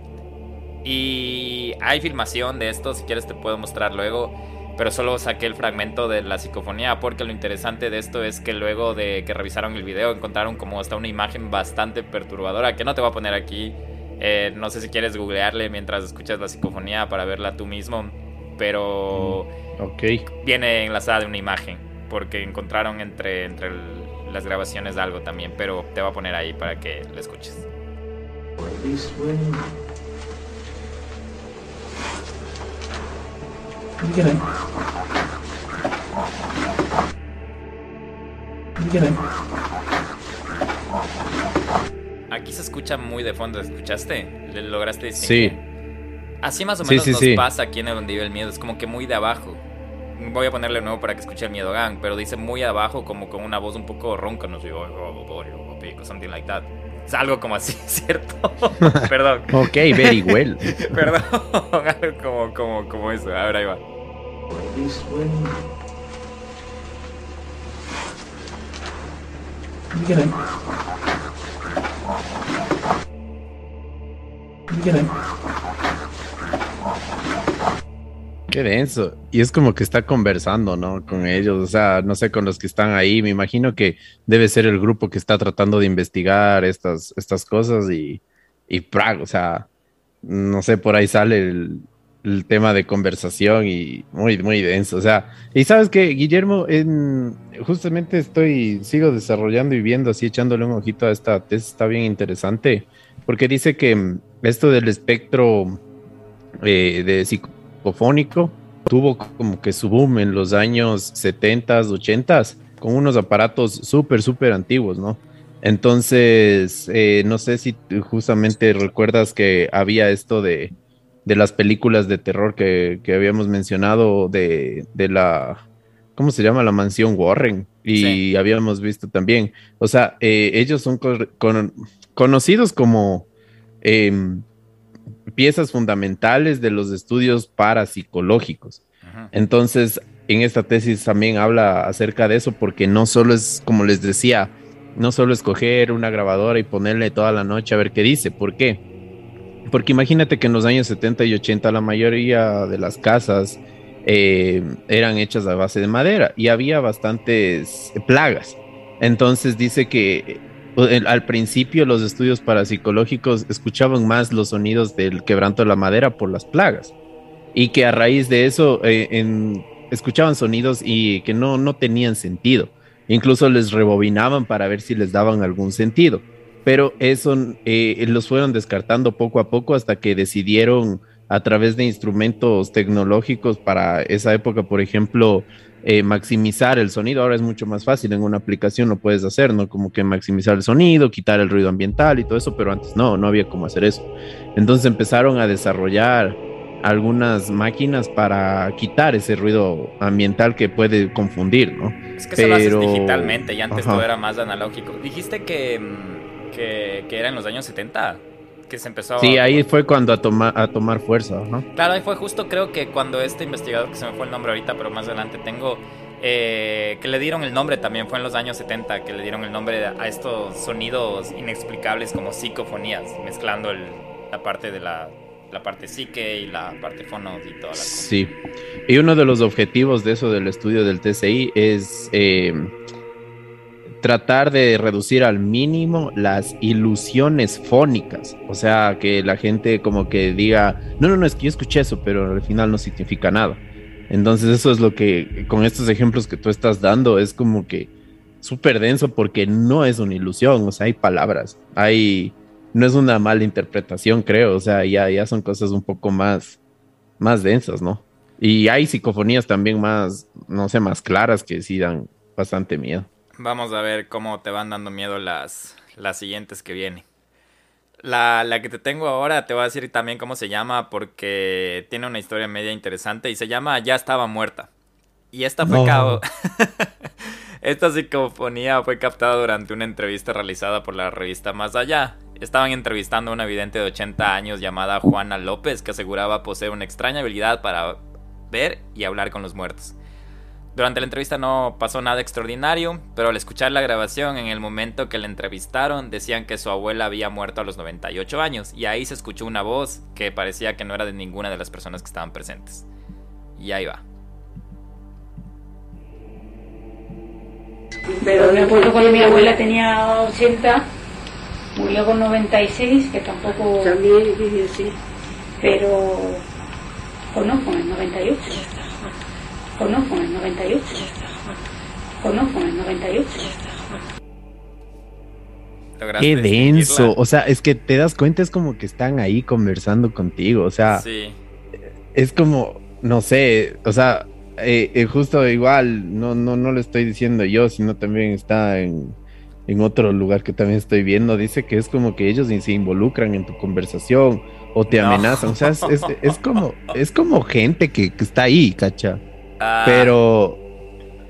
Y hay filmación de esto, si quieres te puedo mostrar luego pero solo saqué el fragmento de la psicofonía porque lo interesante de esto es que luego de que revisaron el video encontraron como hasta una imagen bastante perturbadora que no te voy a poner aquí. Eh, no sé si quieres googlearle mientras escuchas la psicofonía para verla tú mismo, pero mm, viene enlazada de una imagen porque encontraron entre, entre las grabaciones algo también, pero te voy a poner ahí para que la escuches. Aquí se escucha muy de fondo, ¿escuchaste? ¿Le lograste Sí. Así más o menos nos pasa aquí en el donde vive el miedo, es como que muy de abajo. Voy a ponerle nuevo para que escuche el miedo gang, pero dice muy abajo, como con una voz un poco ronca, no sé, oh, oh, oh, something like that. Es algo como así, [laughs] ¿cierto? [laughs] Perdón. ok, very well. [laughs] Perdón, algo como, como, como eso. Ahora ahí va. Qué denso. Y es como que está conversando, ¿no? Con ellos, o sea, no sé, con los que están ahí. Me imagino que debe ser el grupo que está tratando de investigar estas, estas cosas y, y Prague, o sea, no sé, por ahí sale el, el tema de conversación y muy, muy denso. O sea, y sabes que, Guillermo, en, justamente estoy, sigo desarrollando y viendo así, echándole un ojito a esta tesis, está bien interesante, porque dice que mm, esto del espectro eh, de psicofónico tuvo como que su boom en los años 70, 80, con unos aparatos súper, súper antiguos, ¿no? Entonces, eh, no sé si justamente recuerdas que había esto de de las películas de terror que, habíamos mencionado, de, la, ¿cómo se llama? La mansión Warren. Y habíamos visto también. O sea, eh, ellos son conocidos como em, piezas fundamentales de los estudios parapsicológicos. Entonces, en esta tesis también habla acerca de eso, porque no solo es, como les decía, no solo escoger una grabadora y ponerle toda la noche a ver qué dice. ¿Por qué? Porque imagínate que en los años 70 y 80 la mayoría de las casas eh, eran hechas a base de madera y había bastantes plagas. Entonces dice que eh, al principio los estudios parapsicológicos escuchaban más los sonidos del quebranto de la madera por las plagas y que a raíz de eso eh, escuchaban sonidos y que no, no tenían sentido. Incluso les rebobinaban para ver si les daban algún sentido. Pero eso eh, los fueron descartando poco a poco hasta que decidieron a través de instrumentos tecnológicos para esa época, por ejemplo, eh, maximizar el sonido. Ahora es mucho más fácil, en una aplicación lo puedes hacer, ¿no? Como que maximizar el sonido, quitar el ruido ambiental y todo eso, pero antes no, no había cómo hacer eso. Entonces empezaron a desarrollar algunas máquinas para quitar ese ruido ambiental que puede confundir, ¿no? Es que Pero... lo haces digitalmente y antes todo era más analógico. Dijiste que, mm, que, que, era en los años 70 que se empezó Sí, ahí fue cuando a, tomar a tomar fuerza, ¿no? Claro, ahí fue justo creo que cuando este investigador, que se me fue el nombre ahorita, pero más adelante tengo, eh, que le dieron el nombre también, fue en los años 70, que le dieron el nombre a estos sonidos inexplicables como psicofonías, mezclando el, la parte de la la parte psique y la parte fonos y toda la cosa. Sí. Y uno de los objetivos de eso del estudio del TCI es eh, tratar de reducir al mínimo las ilusiones fónicas. O sea, que la gente como que diga, no, no, no, es que yo escuché eso, pero al final no significa nada. Entonces eso es lo que, con estos ejemplos que tú estás dando, es como que súper denso porque no es una ilusión, o sea, hay palabras, hay no es una mala interpretación, creo. O sea, ya, ya son cosas un poco más, más densas, ¿no? Y hay psicofonías también más, no sé, más claras que sí dan bastante miedo. Vamos a ver cómo te van dando miedo las, las siguientes que vienen. La, la, que te tengo ahora te voy a decir también cómo se llama porque tiene una historia media interesante y se llama Ya estaba muerta. Y esta fue cabo. [laughs] esta psicofonía fue captada durante una entrevista realizada por la revista Más Allá Estaban entrevistando a una vidente de 80 años llamada Juana López que aseguraba poseer una extraña habilidad para ver y hablar con los muertos. Durante la entrevista no pasó nada extraordinario, pero al escuchar la grabación en el momento que la entrevistaron decían que su abuela había muerto a los 98 años y ahí se escuchó una voz que parecía que no era de ninguna de las personas que estaban presentes. Y ahí va. Pero me acuerdo cuando mi abuela tenía 80 Murió con 96, que tampoco... También así. Pero conozco en el 98. Conozco en el 98. Conozco en el 98. Qué denso, o sea, es que te das cuenta, es como que están ahí conversando contigo, o sea, sí. es como, no sé, o sea, eh, eh, justo igual, no, no, no lo estoy diciendo yo, sino también está en, en otro lugar que también estoy viendo, dice que es como que ellos se involucran en tu conversación o te amenazan. O sea, es, como, es como gente que, está ahí, cacha. Ah. Pero,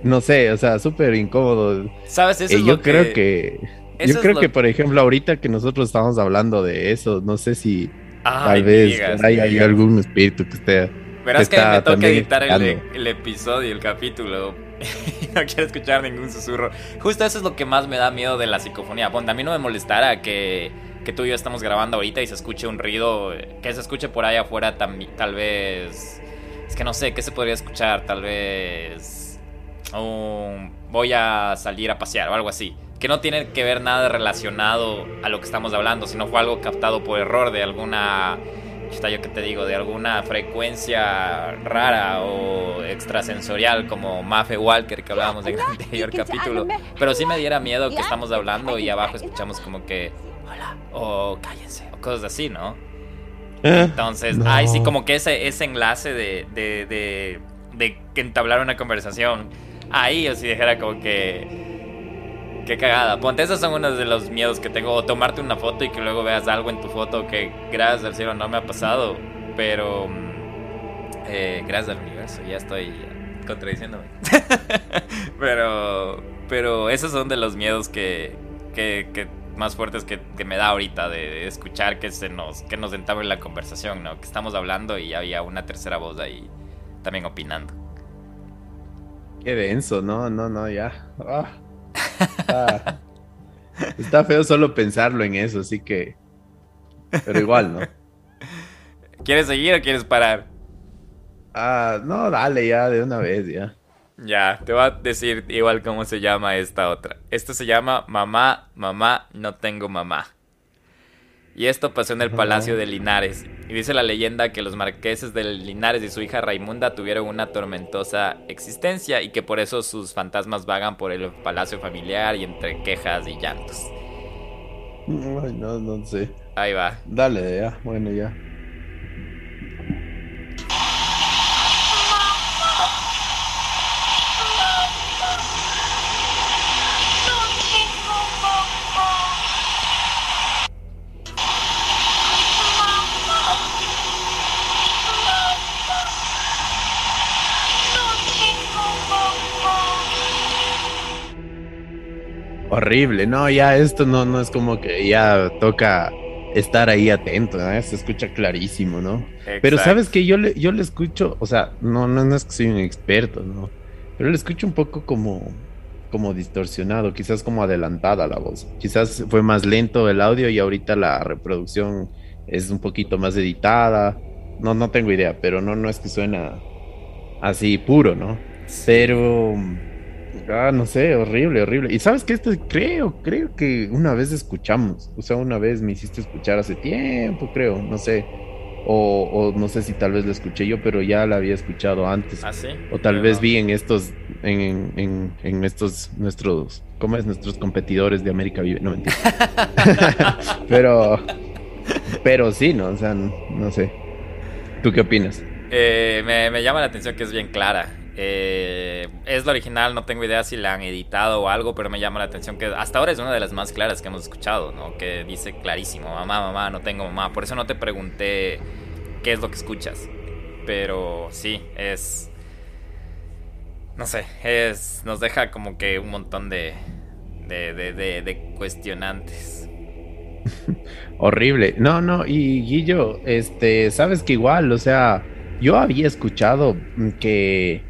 no sé, o sea, súper incómodo. ¿Sabes? Eso eh, yo creo que... yo creo que, por ejemplo, ahorita que nosotros estamos hablando de eso, no sé si tal vez hay, algún espíritu que esté... Verás que, me toca editar el, el episodio, el capítulo, [laughs] no quiero escuchar ningún susurro. Justo eso es lo que más me da miedo de la psicofonía. Bueno, a mí no me molestara que, que tú y yo estamos grabando ahorita y se escuche un ruido, que se escuche por ahí afuera tal vez... Es que no sé, ¿qué se podría escuchar? Tal vez... voy a salir a pasear o algo así. Que no tiene que ver nada relacionado a lo que estamos hablando, sino fue algo captado por error de alguna está yo que te digo, de alguna frecuencia rara o extrasensorial como Mafe Walker que hablábamos en el anterior capítulo. Pero sí me diera miedo que estamos hablando y abajo escuchamos como que hola o cállense o cosas así, ¿no? Eh, Entonces, ay, sí, como que ese, ese enlace de, de, de, de entablar una conversación ahí, o si dijera como que Qué cagada. Ponte, esos son uno de los miedos que tengo. O tomarte una foto y que luego veas algo en tu foto que gracias al cielo no me ha pasado. Pero mm, eh, gracias al universo, ya estoy contradiciéndome. [laughs] pero, pero esos son de los miedos que, que, más fuertes que, me da ahorita de, escuchar que se nos, que nos entable la conversación, ¿no? Que estamos hablando y había una tercera voz ahí también opinando. Qué denso, no, no, no, ya. Ah. Está feo solo pensarlo en eso, así que. Pero igual, ¿no? [laughs] ¿Quieres seguir o quieres parar? Ah, no, dale ya, de una vez, ya. Ya, te voy a decir igual cómo se llama esta otra. Esto se llama Mamá, Mamá, no tengo mamá. Y esto pasó en el Palacio de Linares. Y dice la leyenda que los marqueses de Linares y su hija Raimunda tuvieron una tormentosa existencia y que por eso sus fantasmas vagan por el palacio familiar y entre quejas y llantos. Ay, no, no sé. Ahí va. Dale, ya, bueno, ya. Horrible, no, ya esto no, no es como que ya toca estar ahí atento, ¿no? se escucha clarísimo, ¿no? Pero sabes que yo le, yo le escucho, o sea, no, no, no es que soy un experto, ¿no? Pero le escucho un poco como, como distorsionado, quizás como adelantada la voz. Quizás fue más lento el audio y ahorita la reproducción es un poquito más editada. No, no tengo idea, pero no, no es que suena así puro, ¿no? Pero Ah, no sé, horrible, horrible. Y sabes que esto creo, creo que una vez escuchamos. O sea, una vez me hiciste escuchar hace tiempo, creo, no sé. O, no sé si tal vez lo escuché yo, pero ya la había escuchado antes. ¿Ah, sí? O tal vez vi en estos, en, en, en, estos, nuestros, ¿cómo es? Nuestros competidores de América Vive. No, mentira. [laughs] pero, pero sí, ¿no? O sea, no, sé. ¿Tú qué opinas? Eh, me, me llama la atención que es bien clara. Eh, es la original, no tengo idea si la han editado o algo, pero me llama la atención que hasta ahora es una de las más claras que hemos escuchado, ¿no? Que dice clarísimo, mamá, mamá, no tengo mamá. Por eso no te pregunté qué es lo que escuchas. Pero sí, es... No sé, es... Nos deja como que un montón de... De, de, de cuestionantes. [laughs] Horrible. No, no, y Guillo, este, sabes que igual, o sea, yo había escuchado que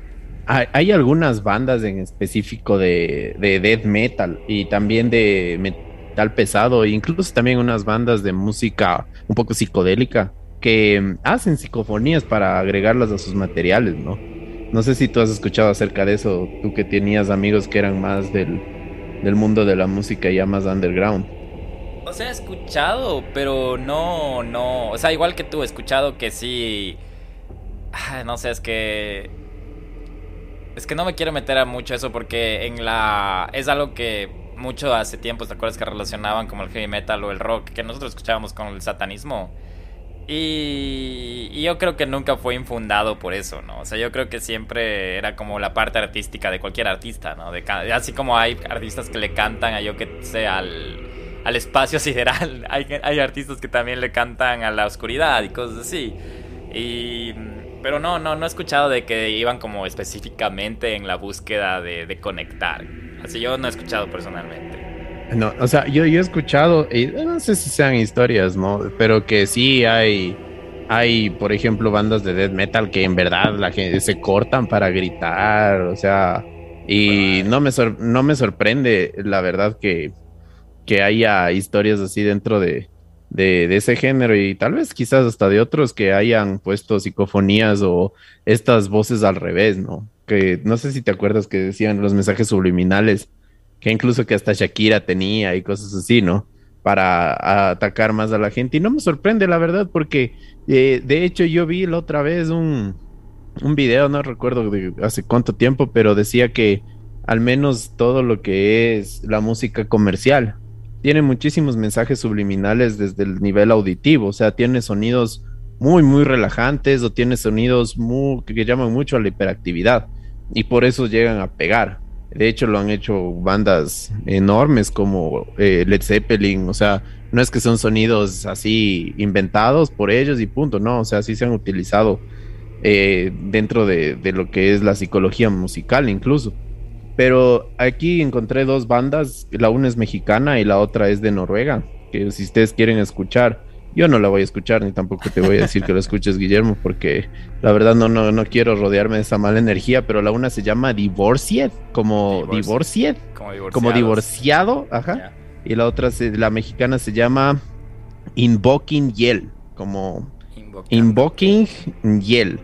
hay, algunas bandas en específico de, de death metal y también de metal pesado, incluso también unas bandas de música un poco psicodélica que hacen psicofonías para agregarlas a sus materiales, ¿no? No sé si tú has escuchado acerca de eso, tú que tenías amigos que eran más del, del mundo de la música ya más underground. O sea, he escuchado, pero no, no, o sea, igual que tú, he escuchado que sí, no sé, es que es que no me quiero meter a mucho eso porque en la. Es algo que mucho hace tiempo, ¿te acuerdas que relacionaban como el heavy metal o el rock que nosotros escuchábamos con el satanismo? Y, yo creo que nunca fue infundado por eso, ¿no? O sea, yo creo que siempre era como la parte artística de cualquier artista, ¿no? De, así como hay artistas que le cantan a yo que sé, al, al espacio [laughs] sideral, hay, hay artistas que también le cantan a la oscuridad y cosas así. Y pero no, no, no he escuchado de que iban como específicamente en la búsqueda de, conectar. Así yo no he escuchado personalmente. No, o sea, yo, yo he escuchado, y no sé si sean historias, ¿no? Pero que sí hay, hay, por ejemplo, bandas de death metal que en verdad la gente se cortan para gritar, o sea, y no me, no me sorprende, la verdad, que, que haya historias así dentro de, de, ese género y tal vez quizás hasta de otros que hayan puesto psicofonías o estas voces al revés, ¿no? Que no sé si te acuerdas que decían los mensajes subliminales, que incluso que hasta Shakira tenía y cosas así, ¿no? Para atacar más a la gente. Y no me sorprende, la verdad, porque eh, de hecho yo vi la otra vez un, un video, no recuerdo de hace cuánto tiempo, pero decía que al menos todo lo que es la música comercial, tiene muchísimos mensajes subliminales desde el nivel auditivo, o sea, tiene sonidos muy, muy relajantes o tiene sonidos muy, que llaman mucho a la hiperactividad y por eso llegan a pegar. De hecho, lo han hecho bandas enormes como eh, Led Zeppelin, o sea, no es que son sonidos así inventados por ellos y punto, no, o sea, sí se han utilizado eh, dentro de, de lo que es la psicología musical incluso. Pero aquí encontré dos bandas, la una es mexicana y la otra es de Noruega, que si ustedes quieren escuchar, Yo no la voy a escuchar, ni tampoco te voy a decir que lo escuches, Guillermo, porque la verdad no, no, no quiero rodearme de esa mala energía, pero la una se llama Divorcied, como Divorcied, como, divorciado, ajá. Y la otra, la mexicana se llama Invoking Yell, como Invoking. Yell,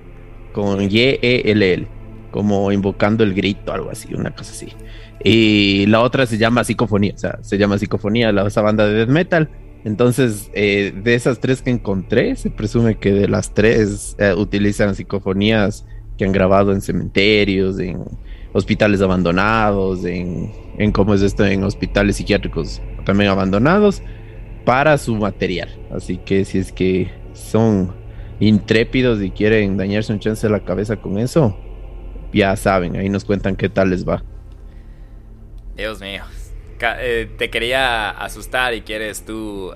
con Y-E-L-L, como invocando el grito, algo así, una cosa así. Y la otra se llama Psicofonía, o sea, se llama Psicofonía, la, esa banda de death metal. Entonces, eh, de esas tres que encontré, se presume que de las tres eh, utilizan psicofonías que han grabado en cementerios, en hospitales abandonados, en, en cómo es esto, en hospitales psiquiátricos también abandonados, para su material. Así que si es que son intrépidos y quieren dañarse un chance de la cabeza con eso, ya saben, ahí nos cuentan qué tal les va. Dios mío. Eh, te quería asustar y quieres tú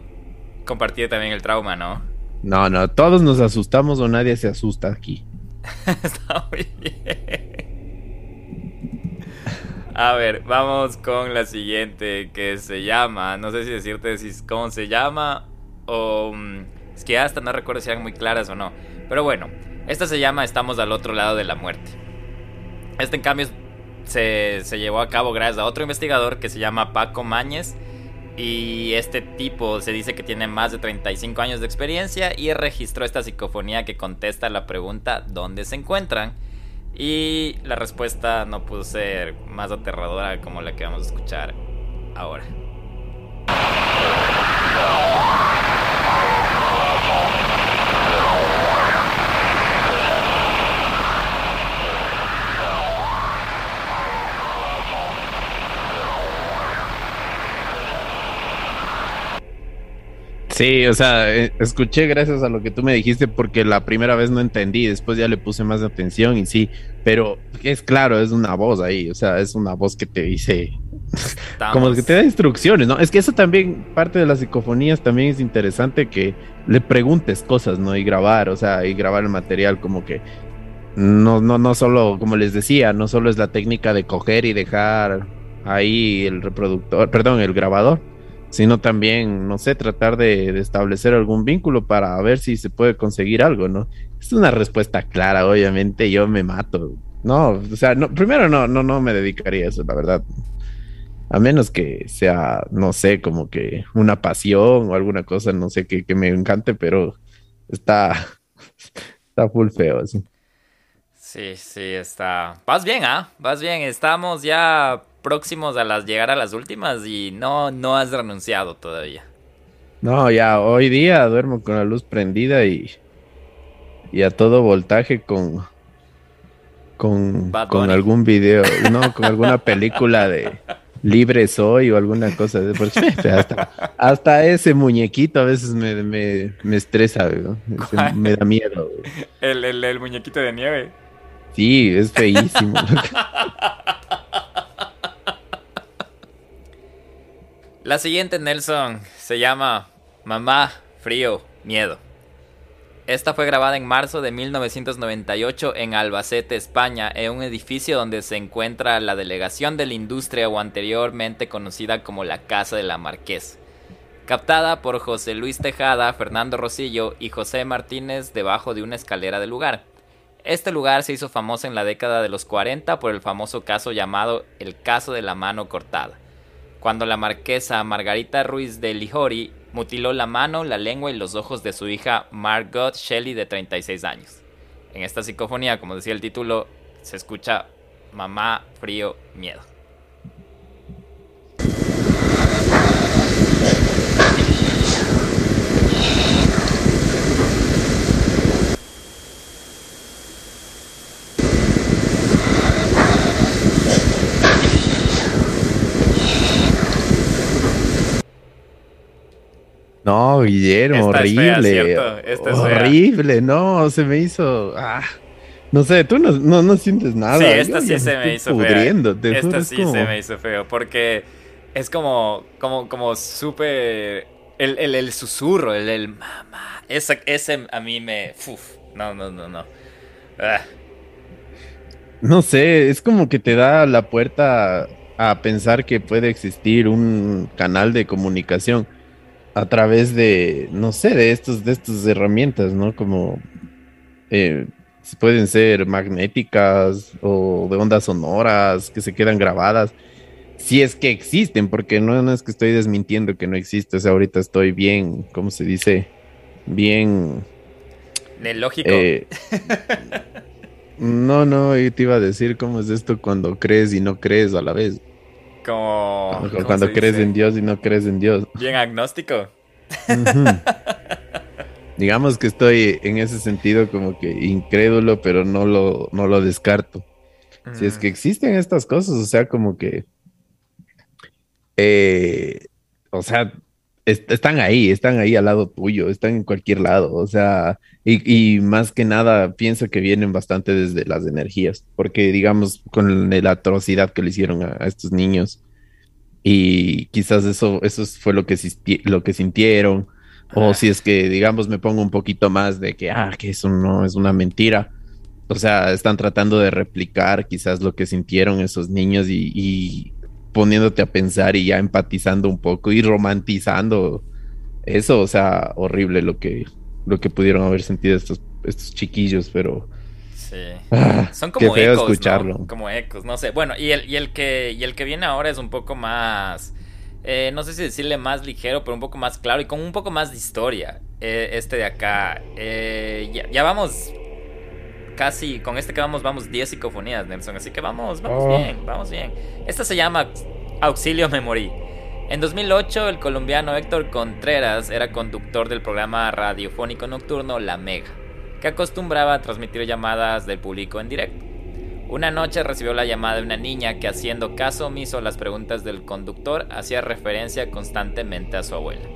compartir también el trauma, ¿no? No, no, todos nos asustamos o nadie se asusta aquí. [laughs] Está muy bien. A ver, vamos con la siguiente que se llama, no sé si decirte si, cómo se llama o... Mm, es que hasta no recuerdo si eran muy claras o no. Pero bueno, esta se llama Estamos al otro lado de la muerte. Este en cambio se, llevó a cabo gracias a otro investigador que se llama Paco Mañez. Y este tipo se dice que tiene más de 35 años de experiencia y registró esta psicofonía que contesta la pregunta ¿dónde se encuentran? Y la respuesta no pudo ser más aterradora como la que vamos a escuchar ahora. Sí, o sea, eh, escuché gracias a lo que tú me dijiste porque la primera vez no entendí, después ya le puse más atención y sí, pero es claro, es una voz ahí, o sea, es una voz que te dice, [laughs] como que te da instrucciones, ¿no? Es que eso también, parte de las psicofonías también es interesante que le preguntes cosas, ¿no? Y grabar, o sea, y grabar el material como que no, no, no solo, como les decía, no solo es la técnica de coger y dejar ahí el reproductor, perdón, el grabador sino también, no sé, tratar de, establecer algún vínculo para ver si se puede conseguir algo, ¿no? Es una respuesta clara, obviamente, yo me mato. No, o sea, no, primero no, no, no me dedicaría a eso, la verdad. A menos que sea, no sé, como que una pasión o alguna cosa, no sé, que, que me encante, pero está, [laughs] está full feo, así. Sí, sí, está. Vas bien, ¿ah? Vas bien. Estamos ya próximos a las llegar a las últimas y no, no has renunciado todavía. No, ya hoy día duermo con la luz prendida y, y a todo voltaje con con, con algún video, no, con alguna película de Libre Soy o alguna cosa. De, [laughs] hasta, hasta, ese muñequito a veces me, me, estresa, me da miedo. El, el, el muñequito de nieve. Sí, es feísimo. [laughs] La siguiente, Nelson, se llama Mamá, Frío, Miedo. Esta fue grabada en marzo de 1998 en Albacete, España, en un edificio donde se encuentra la delegación de la industria o anteriormente conocida como la Casa de la Marqués. Captada por José Luis Tejada, Fernando Rosillo y José Martínez debajo de una escalera del lugar. Este lugar se hizo famoso en la década de los 40 por el famoso caso llamado el caso de la mano cortada cuando la marquesa Margarita Ruiz de Lijori mutiló la mano, la lengua y los ojos de su hija Margot Shelley de 36 años. En esta psicofonía, como decía el título, se escucha mamá, frío, miedo. No, Guillermo, horrible. horrible, no, se me hizo. Ah, no sé, tú no, no, sientes nada. Sí, esta sí se me hizo feo. Esta sí se me hizo feo, porque es como, como, como súper. El, el, susurro, el, el mamá. Ese, ese a mí me. Uf, no, no, no, no. Ah. No sé, es como que te da la puerta a pensar que puede existir un canal de comunicación a través de, no sé, de estos, de estas herramientas, ¿no? Como eh, pueden ser magnéticas o de ondas sonoras que se quedan grabadas, si es que existen, porque no, es que estoy desmintiendo que no existe, o sea, ahorita estoy bien, ¿cómo se dice? Bien... De lógico. Eh, [laughs] no, no, te iba a decir cómo es esto cuando crees y no crees a la vez. Como... Cuando crees en Dios y no crees en Dios. Bien agnóstico. Digamos que estoy en ese sentido como que incrédulo, pero no lo, no lo descarto. Si es que mm. existen estas cosas, o sea, como que... Eh, o sea, están ahí, están ahí al lado tuyo, están en cualquier lado, o sea, y, más que nada pienso que vienen bastante desde las energías, porque digamos con la atrocidad que le hicieron a, estos niños y quizás eso, eso fue lo que, lo que sintieron, o si es que digamos me pongo un poquito más de que, ah, que eso no es una mentira. O sea, están tratando de replicar quizás lo que sintieron esos niños y poniéndote a pensar y ya empatizando un poco y romantizando eso, o sea, horrible lo que, lo que pudieron haber sentido estos, estos chiquillos, pero... Sí. Ah, Son como ecos, escucharlo. Como ecos, no sé. Bueno, y el, y el que y el que viene ahora es un poco más eh, no sé si decirle más ligero, pero un poco más claro y con un poco más de historia. Eh, este de acá. Eh, ya, ya, vamos casi, con este que vamos, vamos 10 psicofonías, Nelson. Así que vamos, vamos oh. bien, vamos bien. Esta se llama Auxilio Memory. En 2008, el colombiano Héctor Contreras era conductor del programa radiofónico nocturno La Mega, que acostumbraba a transmitir llamadas del público en directo. Una noche recibió la llamada de una niña que haciendo caso omiso a las preguntas del conductor hacía referencia constantemente a su abuela.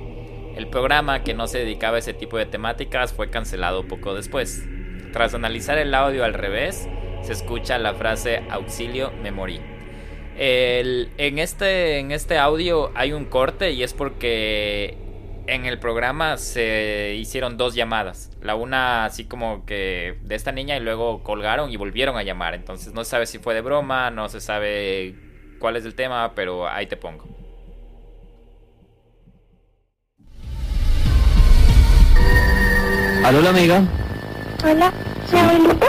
El programa, que no se dedicaba a ese tipo de temáticas, fue cancelado poco después. Tras analizar el audio al revés, se escucha la frase auxilio me morí. en, este, en este audio hay un corte y es porque en el programa se hicieron dos llamadas. La una así como que de esta niña y luego colgaron y volvieron a llamar. Entonces no se sabe si fue de broma, no se sabe cuál es el tema, pero ahí te pongo. ¿Aló, amiga? Hola, ¿la abuelita?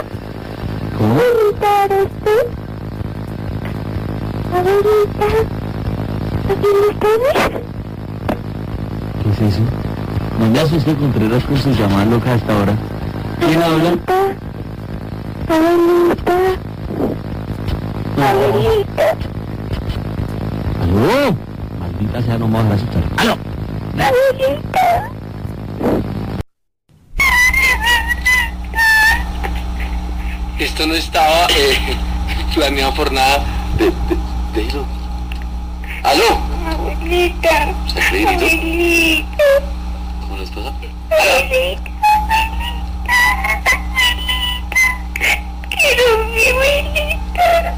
¿Cómo? Abuelita, ¿eres tú? Abuelita, ¿aquí estás? ¿Qué es eso? ¿Dónde hace usted Contreras con sus llamadas locas hasta ahora? ¿Quién habla? Abuelita. Abuelita. ¿Aló? Maldita sea, no me vas a asustar. ¡Aló! Abuelita. Esto no estaba eh, [laughs] planeado por nada. De, de, de ¿Aló? Abuelita. Abuelita. ¿Cómo les pasa? Abuelita. Quiero mi abuelita.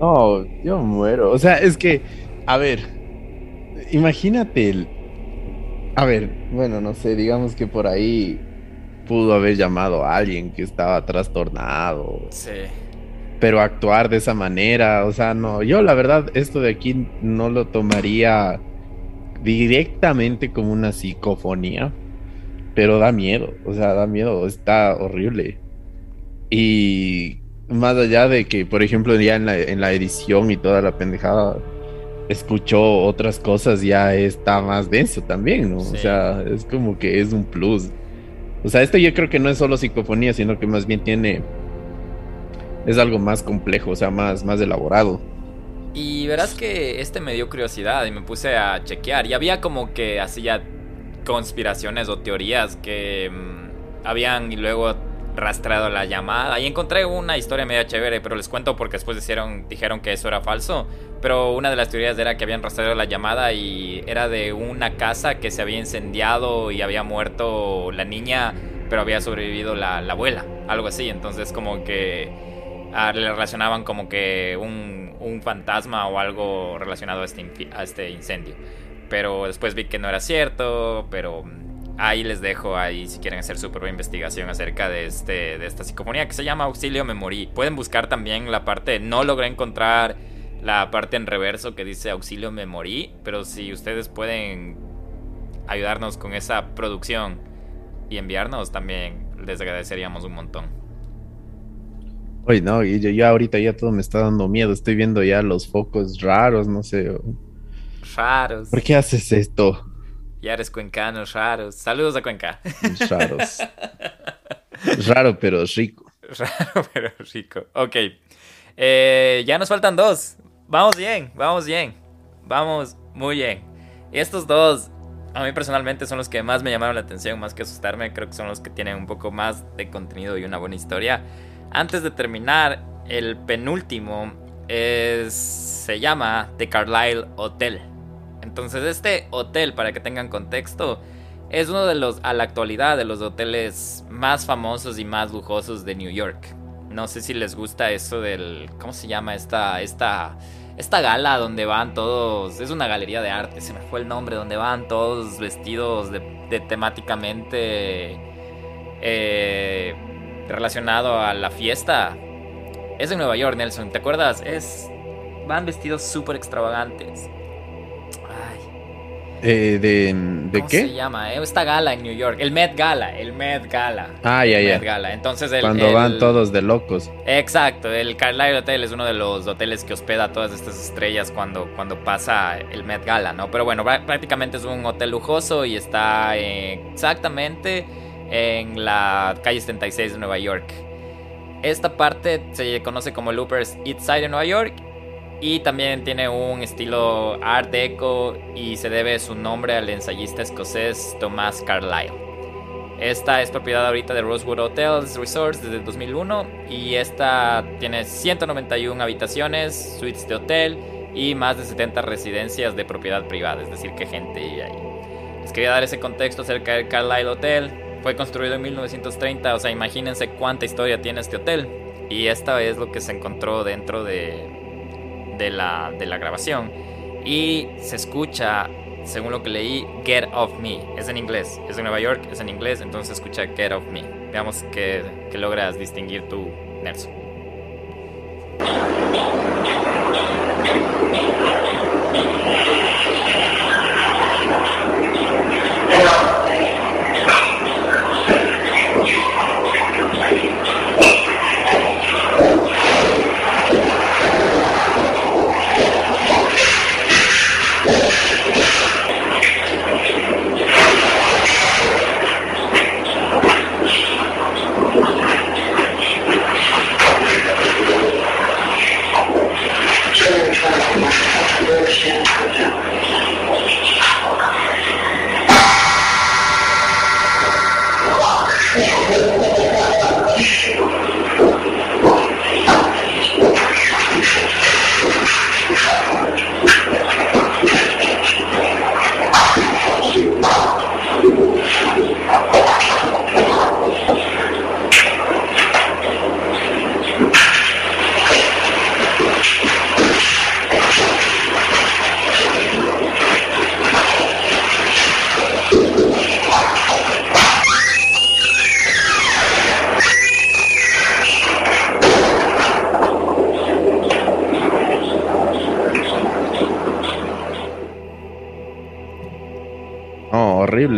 No, yo muero. O sea, es que, a ver, imagínate el, a ver, bueno, no sé, digamos que por ahí pudo haber llamado a alguien que estaba trastornado. Sí. Pero actuar de esa manera, o sea, no, yo la verdad esto de aquí no lo tomaría directamente como una psicofonía, pero da miedo, o sea, da miedo, está horrible. Y más allá de que, por ejemplo, ya en la, en la edición y toda la pendejada, escuchó otras cosas, ya está más denso también, ¿no? O sea, es como que es un plus. O sea, esto yo creo que no es solo psicofonía, sino que más bien tiene. Es algo más complejo, o sea, más, más elaborado. Y verás que este me dio curiosidad y me puse a chequear. Y había como que así ya conspiraciones o teorías que mm, habían y luego rastreado la llamada. Y encontré una historia media chévere, pero les cuento porque después dijeron, que eso era falso. Pero una de las teorías era que habían rastreado la llamada y era de una casa que se había incendiado y había muerto la niña, pero había sobrevivido la, abuela, algo así. Entonces como que ah, le relacionaban como que un, un, fantasma o algo relacionado a este, a este incendio. Pero después vi que no era cierto, pero ahí les dejo ahí si quieren hacer su propia investigación acerca de, este, de esta psicofonía que se llama Auxilio Me Morí. Pueden buscar también la parte, no logré encontrar la parte en reverso que dice Auxilio Me Morí, pero si ustedes pueden ayudarnos con esa producción y enviarnos también, les agradeceríamos un montón. Oye, no, y yo ya ahorita ya todo me está dando miedo. Estoy viendo ya los focos raros, no sé. Raros. ¿Por qué haces esto? Ya eres cuencano, raros. Saludos a Cuenca. Raros. Raro, pero rico. [laughs] Raro, pero rico. Ok. Eh, ya nos faltan dos. Vamos bien, vamos bien. Vamos muy bien. Y estos dos, a mí personalmente, son los que más me llamaron la atención, más que asustarme. Creo que son los que tienen un poco más de contenido y una buena historia. Antes de terminar, el penúltimo es, se llama The Carlisle Hotel. Entonces este hotel, para que tengan contexto, es uno de los, a la actualidad, de los hoteles más famosos y más lujosos de New York. No sé si les gusta eso del, ¿cómo se llama esta, esta, esta gala donde van todos, es una galería de arte, se me fue el nombre, donde van todos vestidos de, de temáticamente eh, relacionado a la fiesta. Es en Nueva York, Nelson, ¿te acuerdas? Es, van vestidos súper extravagantes. Eh, ¿De, de ¿Cómo qué? se llama? eh? Esta gala en New York. El Met Gala. El Met Gala. Ah, ya, ya. Met Gala. Entonces el, Cuando el- van todos de locos. Exacto. El Carlisle Hotel es uno de los hoteles que hospeda a todas estas estrellas cuando, cuando pasa el Met Gala, ¿no? Pero bueno, prá- prácticamente es un hotel lujoso y está eh, exactamente en la calle 76 de Nueva York. Esta parte se conoce como el Upper East Side de Nueva York y también tiene un estilo art deco y se debe su nombre al ensayista escocés Thomas Carlyle. Esta es propiedad ahorita de Rosewood Hotels Resorts desde el 2001 y esta tiene 191 habitaciones, suites de hotel y más de 70 residencias de propiedad privada, es decir, que gente vive ahí. Les quería dar ese contexto acerca del Carlisle Hotel. Fue construido en 1930, o sea, imagínense cuánta historia tiene este hotel. Y esta es lo que se encontró dentro de, de, la, de la grabación. Y se escucha, según lo que leí, Get Off Me. Es en inglés, es de Nueva York, es en inglés, entonces se escucha Get Off Me. Veamos que, que logras distinguir tú, Nelson.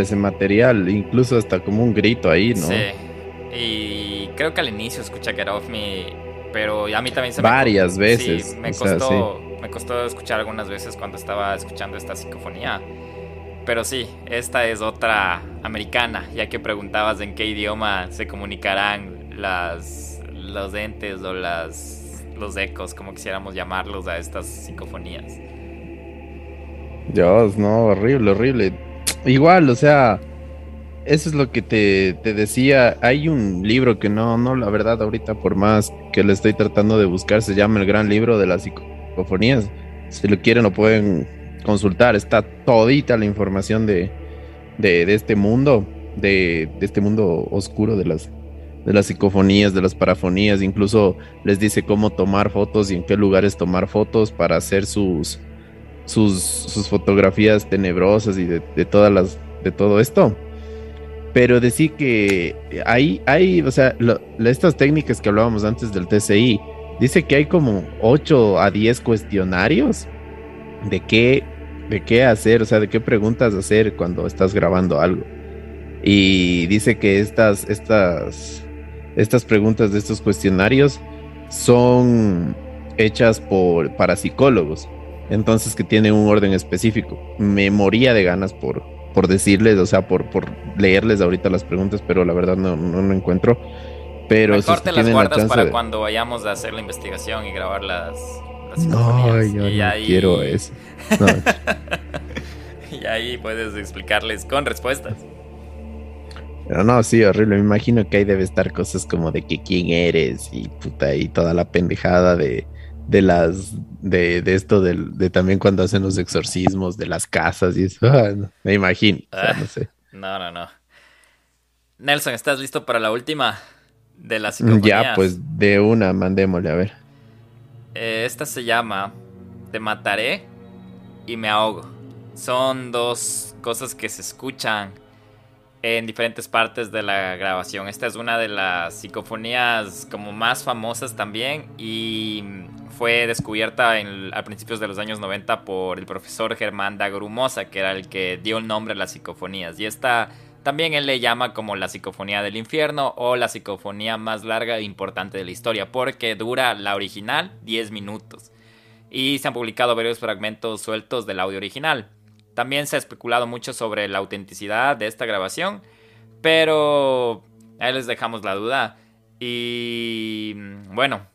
Ese material. Incluso hasta como un grito ahí, ¿no? Sí. Y creo que al inicio escucha Get Off Me, pero a mí también se me Varias co- veces, Sí, me sea, costó, me costó escuchar algunas veces cuando estaba escuchando esta psicofonía. Pero sí, esta es otra americana, ya que preguntabas en qué idioma se comunicarán las, los entes o las, los ecos, como quisiéramos llamarlos, a estas psicofonías. Dios, no, horrible, horrible. Igual, o sea, eso es lo que te, te decía. Hay un libro que no, no, la verdad, ahorita por más que le estoy tratando de buscar, se llama El Gran Libro de las Psicofonías. Si lo quieren, lo pueden consultar. Está todita la información de, de, de este mundo, de, de este mundo oscuro de las, de las psicofonías, de las parafonías. Incluso les dice cómo tomar fotos y en qué lugares tomar fotos para hacer sus sus, sus fotografías tenebrosas y de, de todas las de todo esto. pero decir que hay, hay, o sea, estas técnicas que hablábamos antes del TCI, dice que hay como 8 a 10 cuestionarios de qué, de qué hacer, o sea, de qué preguntas hacer cuando estás grabando algo. Y dice que estas, estas, estas preguntas de estos cuestionarios son hechas por parapsicólogos, entonces que tienen un orden específico. Me moría de ganas por, por decirles, o sea, por, por leerles ahorita las preguntas, pero la verdad no, no, no encuentro. Pero si Mejor es que te las la guardas para de- cuando vayamos a hacer la investigación y grabar las, las No, yo y no ahí, quiero [laughs] eso. No, [laughs] Y ahí puedes explicarles con respuestas. Pero no, sí, horrible. Me imagino que ahí debe estar cosas como de que quién eres y puta y toda la pendejada de, de las de, de esto del, de también cuando hacen los exorcismos de las casas y eso. [laughs] Ah, no, me imagino. O sea, Ah. no sé. No, no, no. Nelson, ¿estás listo para la última de las psicofonías? Ya, pues de una, mandémosle a ver. Eh, esta se llama Te mataré y me ahogo. Son dos cosas que se escuchan en diferentes partes de la grabación. Esta es una de las psicofonías como más famosas también y fue descubierta a principios de los años 90 por el profesor Germán Dagrumosa, que era el que dio el nombre a las psicofonías. Y esta también él le llama como la psicofonía del infierno o la psicofonía más larga e importante de la historia, porque dura la original 10 minutos. Y se han publicado varios fragmentos sueltos del audio original. También se ha especulado mucho sobre la autenticidad de esta grabación, pero ahí les dejamos la duda. Y mm, bueno,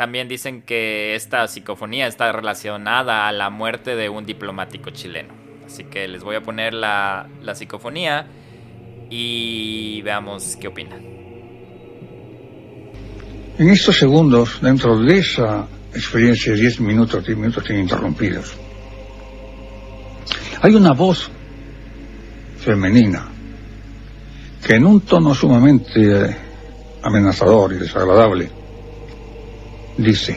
también dicen que esta psicofonía está relacionada a la muerte de un diplomático chileno. Así que les voy a poner la, psicofonía y veamos qué opinan. En estos segundos, dentro de esa experiencia de 10 minutos, 10 minutos ininterrumpidos, hay una voz femenina que en un tono sumamente amenazador y desagradable dice,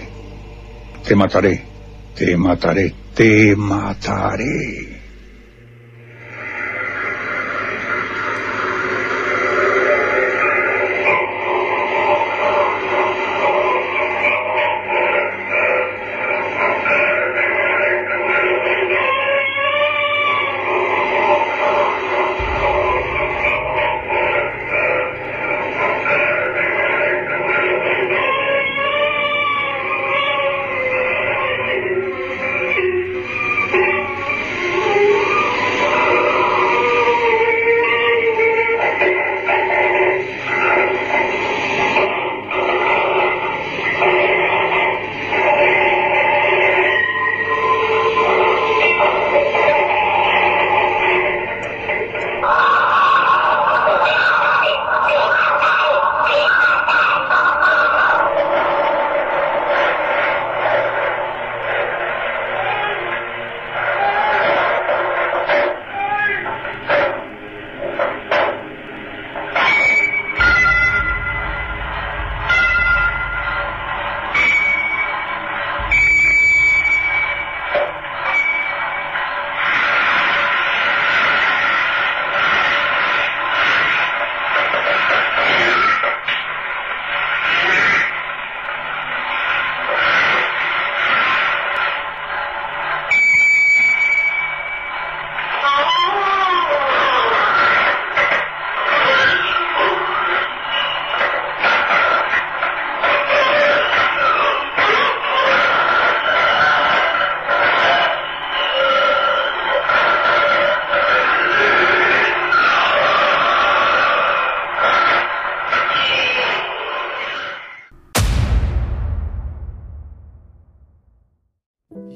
te mataré, te mataré, te mataré.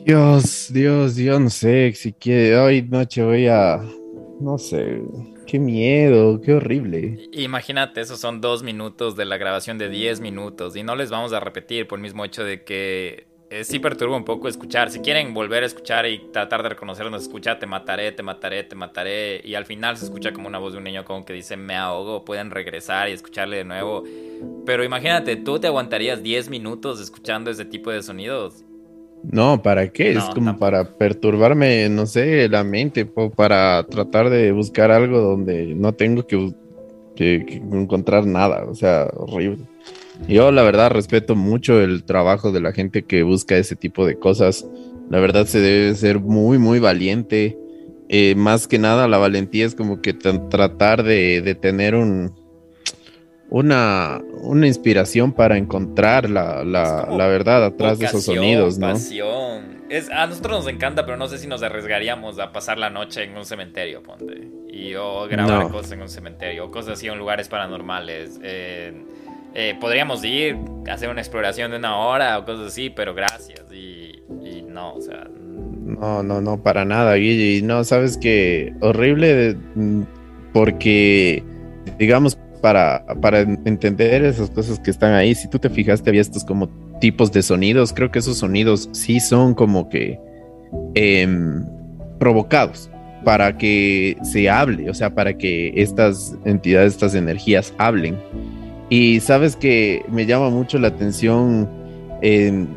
Dios, Dios, yo no sé si quiere. Hoy noche voy a. No sé. Qué miedo, qué horrible. Imagínate, esos son dos minutos de la grabación de 10 minutos y no les vamos a repetir por el mismo hecho de que eh, sí perturba un poco escuchar. Si quieren volver a escuchar y tratar de reconocernos, escucha te mataré, te mataré, te mataré y al final se escucha como una voz de un niño como que dice me ahogo, pueden regresar y escucharle de nuevo. Pero imagínate, ¿tú te aguantarías 10 minutos escuchando ese tipo de sonidos? No, ¿para qué? No, es como tampoco. para perturbarme, no sé, la mente, o para tratar de buscar algo donde no tengo que bu- que, que encontrar nada, o sea, horrible. Yo la verdad respeto mucho el trabajo de la gente que busca ese tipo de cosas. La verdad se debe ser muy, muy valiente. Eh, más que nada la valentía es como que tra- tratar de, de tener un, una, una inspiración para encontrar la, la- verdad atrás de esos sonidos, ¿no? Pasión. Es, a nosotros nos encanta, pero no sé si nos arriesgaríamos a pasar la noche en un cementerio, ponte. Y o grabar No. cosas en un cementerio, o cosas así en lugares paranormales. Eh, eh, podríamos ir, hacer una exploración de una hora o cosas así, pero gracias. Y, y no, o sea. No, no, no, para nada, Guille. Y no, sabes que horrible mm, porque, digamos, para, para en- entender esas cosas que están ahí, si tú te fijaste, había estos como tipos de sonidos. Creo que esos sonidos sí son como que em, provocados para que se hable, o sea, para que estas entidades, estas energías hablen. Y sabes que me llama mucho la atención em,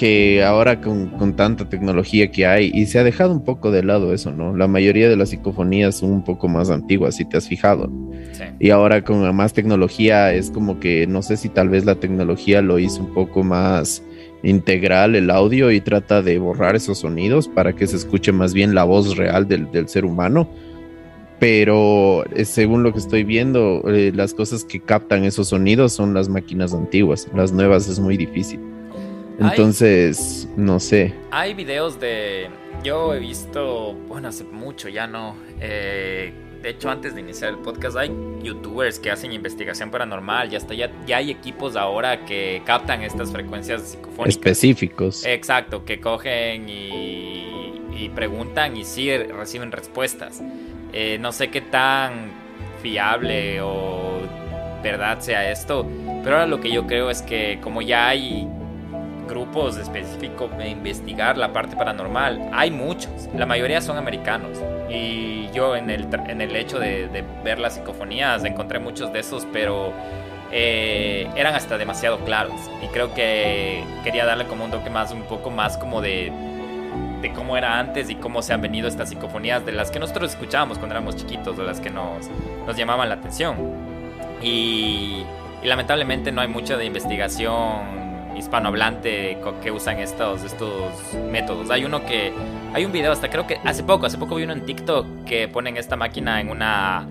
que ahora con, con tanta tecnología que hay, y se ha dejado un poco de lado eso, ¿no? La mayoría de las psicofonías son un poco más antiguas, si te has fijado. Sí. Y ahora con más tecnología es como que no sé si tal vez la tecnología lo hizo un poco más integral el audio y trata de borrar esos sonidos para que se escuche más bien la voz real del, del ser humano. Pero eh, según lo que estoy viendo, eh, las cosas que captan esos sonidos son las máquinas antiguas. Las nuevas es muy difícil. Entonces, no sé. Hay videos de. Yo he visto, bueno, hace mucho ya no. eh, de hecho, antes de iniciar el podcast, hay youtubers que hacen investigación paranormal. Ya, está, ya, ya hay equipos ahora que captan estas frecuencias psicofónicas. Específicos. Exacto, que cogen y, y preguntan y sí reciben respuestas. Eh, no sé qué tan fiable o verdad sea esto, pero ahora lo que yo creo es que como ya hay grupos específicos de investigar la parte paranormal, hay muchos, la mayoría son americanos. Y yo en el, en el hecho de, de ver las psicofonías encontré muchos de esos, pero eh, eran hasta demasiado claros. Y creo que quería darle como un toque más, un poco más como de, de cómo era antes y cómo se han venido estas psicofonías de las que nosotros escuchábamos cuando éramos chiquitos, de las que nos, nos llamaban la atención. Y, y lamentablemente no hay mucha de investigación hispanohablante que usan estos, estos métodos. Hay uno que, hay un video hasta creo que hace poco, hace poco vi uno en TikTok que ponen esta máquina en una,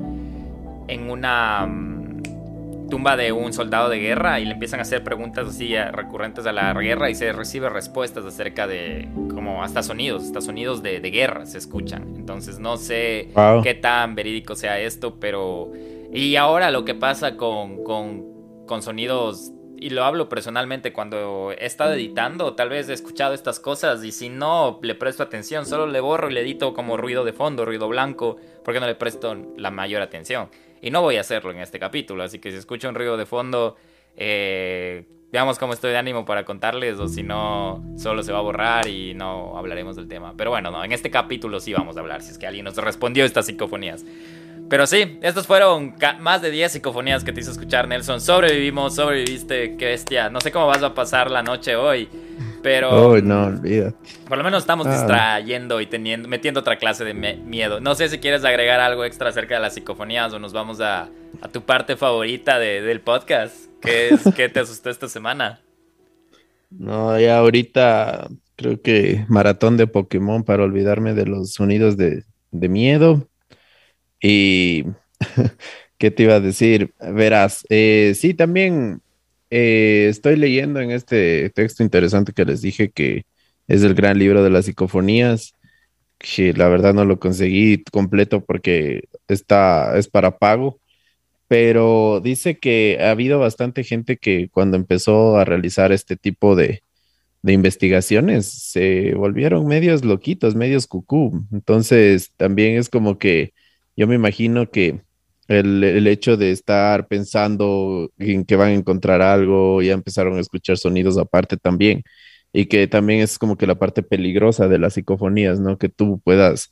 en una mm, tumba de un soldado de guerra y le empiezan a hacer preguntas así eh, recurrentes a la guerra y se recibe respuestas acerca de como hasta sonidos, hasta sonidos de, de guerra se escuchan. Entonces no sé Wow. qué tan verídico sea esto, pero... Y ahora lo que pasa con, con, con sonidos, y lo hablo personalmente cuando he estado editando, tal vez he escuchado estas cosas y si no le presto atención, solo le borro y le edito como ruido de fondo, ruido blanco, porque no le presto la mayor atención. Y no voy a hacerlo en este capítulo, así que si escucho un ruido de fondo, eh, veamos cómo estoy de ánimo para contarles, o si no, solo se va a borrar y no hablaremos del tema. Pero bueno, no, en este capítulo sí vamos a hablar, si es que alguien nos respondió estas psicofonías. Pero sí, estas fueron más de 10 psicofonías que te hizo escuchar, Nelson. Sobrevivimos, sobreviviste, qué bestia. No sé cómo vas a pasar la noche hoy, pero Oh, no, olvida. por lo menos estamos Ah. distrayendo y teniendo, metiendo otra clase de miedo. No sé si quieres agregar algo extra acerca de las psicofonías o nos vamos a, a tu parte favorita de- del podcast, que es que te asustó esta semana. No, ya ahorita creo que maratón de Pokémon para olvidarme de los sonidos de, de miedo. Y, [laughs] ¿qué te iba a decir? Verás, eh, sí, también eh, estoy leyendo en este texto interesante que les dije que es el gran libro de las psicofonías, que la verdad no lo conseguí completo porque está, es para pago pero dice que ha habido bastante gente que cuando empezó a realizar este tipo de, de investigaciones se volvieron medios loquitos, medios cucú. Entonces también es como que yo me imagino que el, el hecho de estar pensando en que van a encontrar algo, ya empezaron a escuchar sonidos aparte también. Y que también es como que la parte peligrosa de las psicofonías, ¿no? Que tú puedas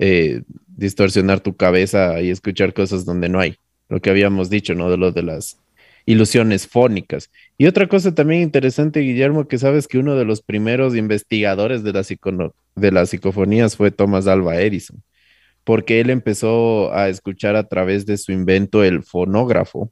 eh, distorsionar tu cabeza y escuchar cosas donde no hay lo que habíamos dicho, ¿no? De lo de las ilusiones fónicas. Y otra cosa también interesante, Guillermo, que sabes que uno de los primeros investigadores de, la de las psicofonías fue Thomas Alva Edison. Porque él empezó a escuchar a través de su invento el fonógrafo,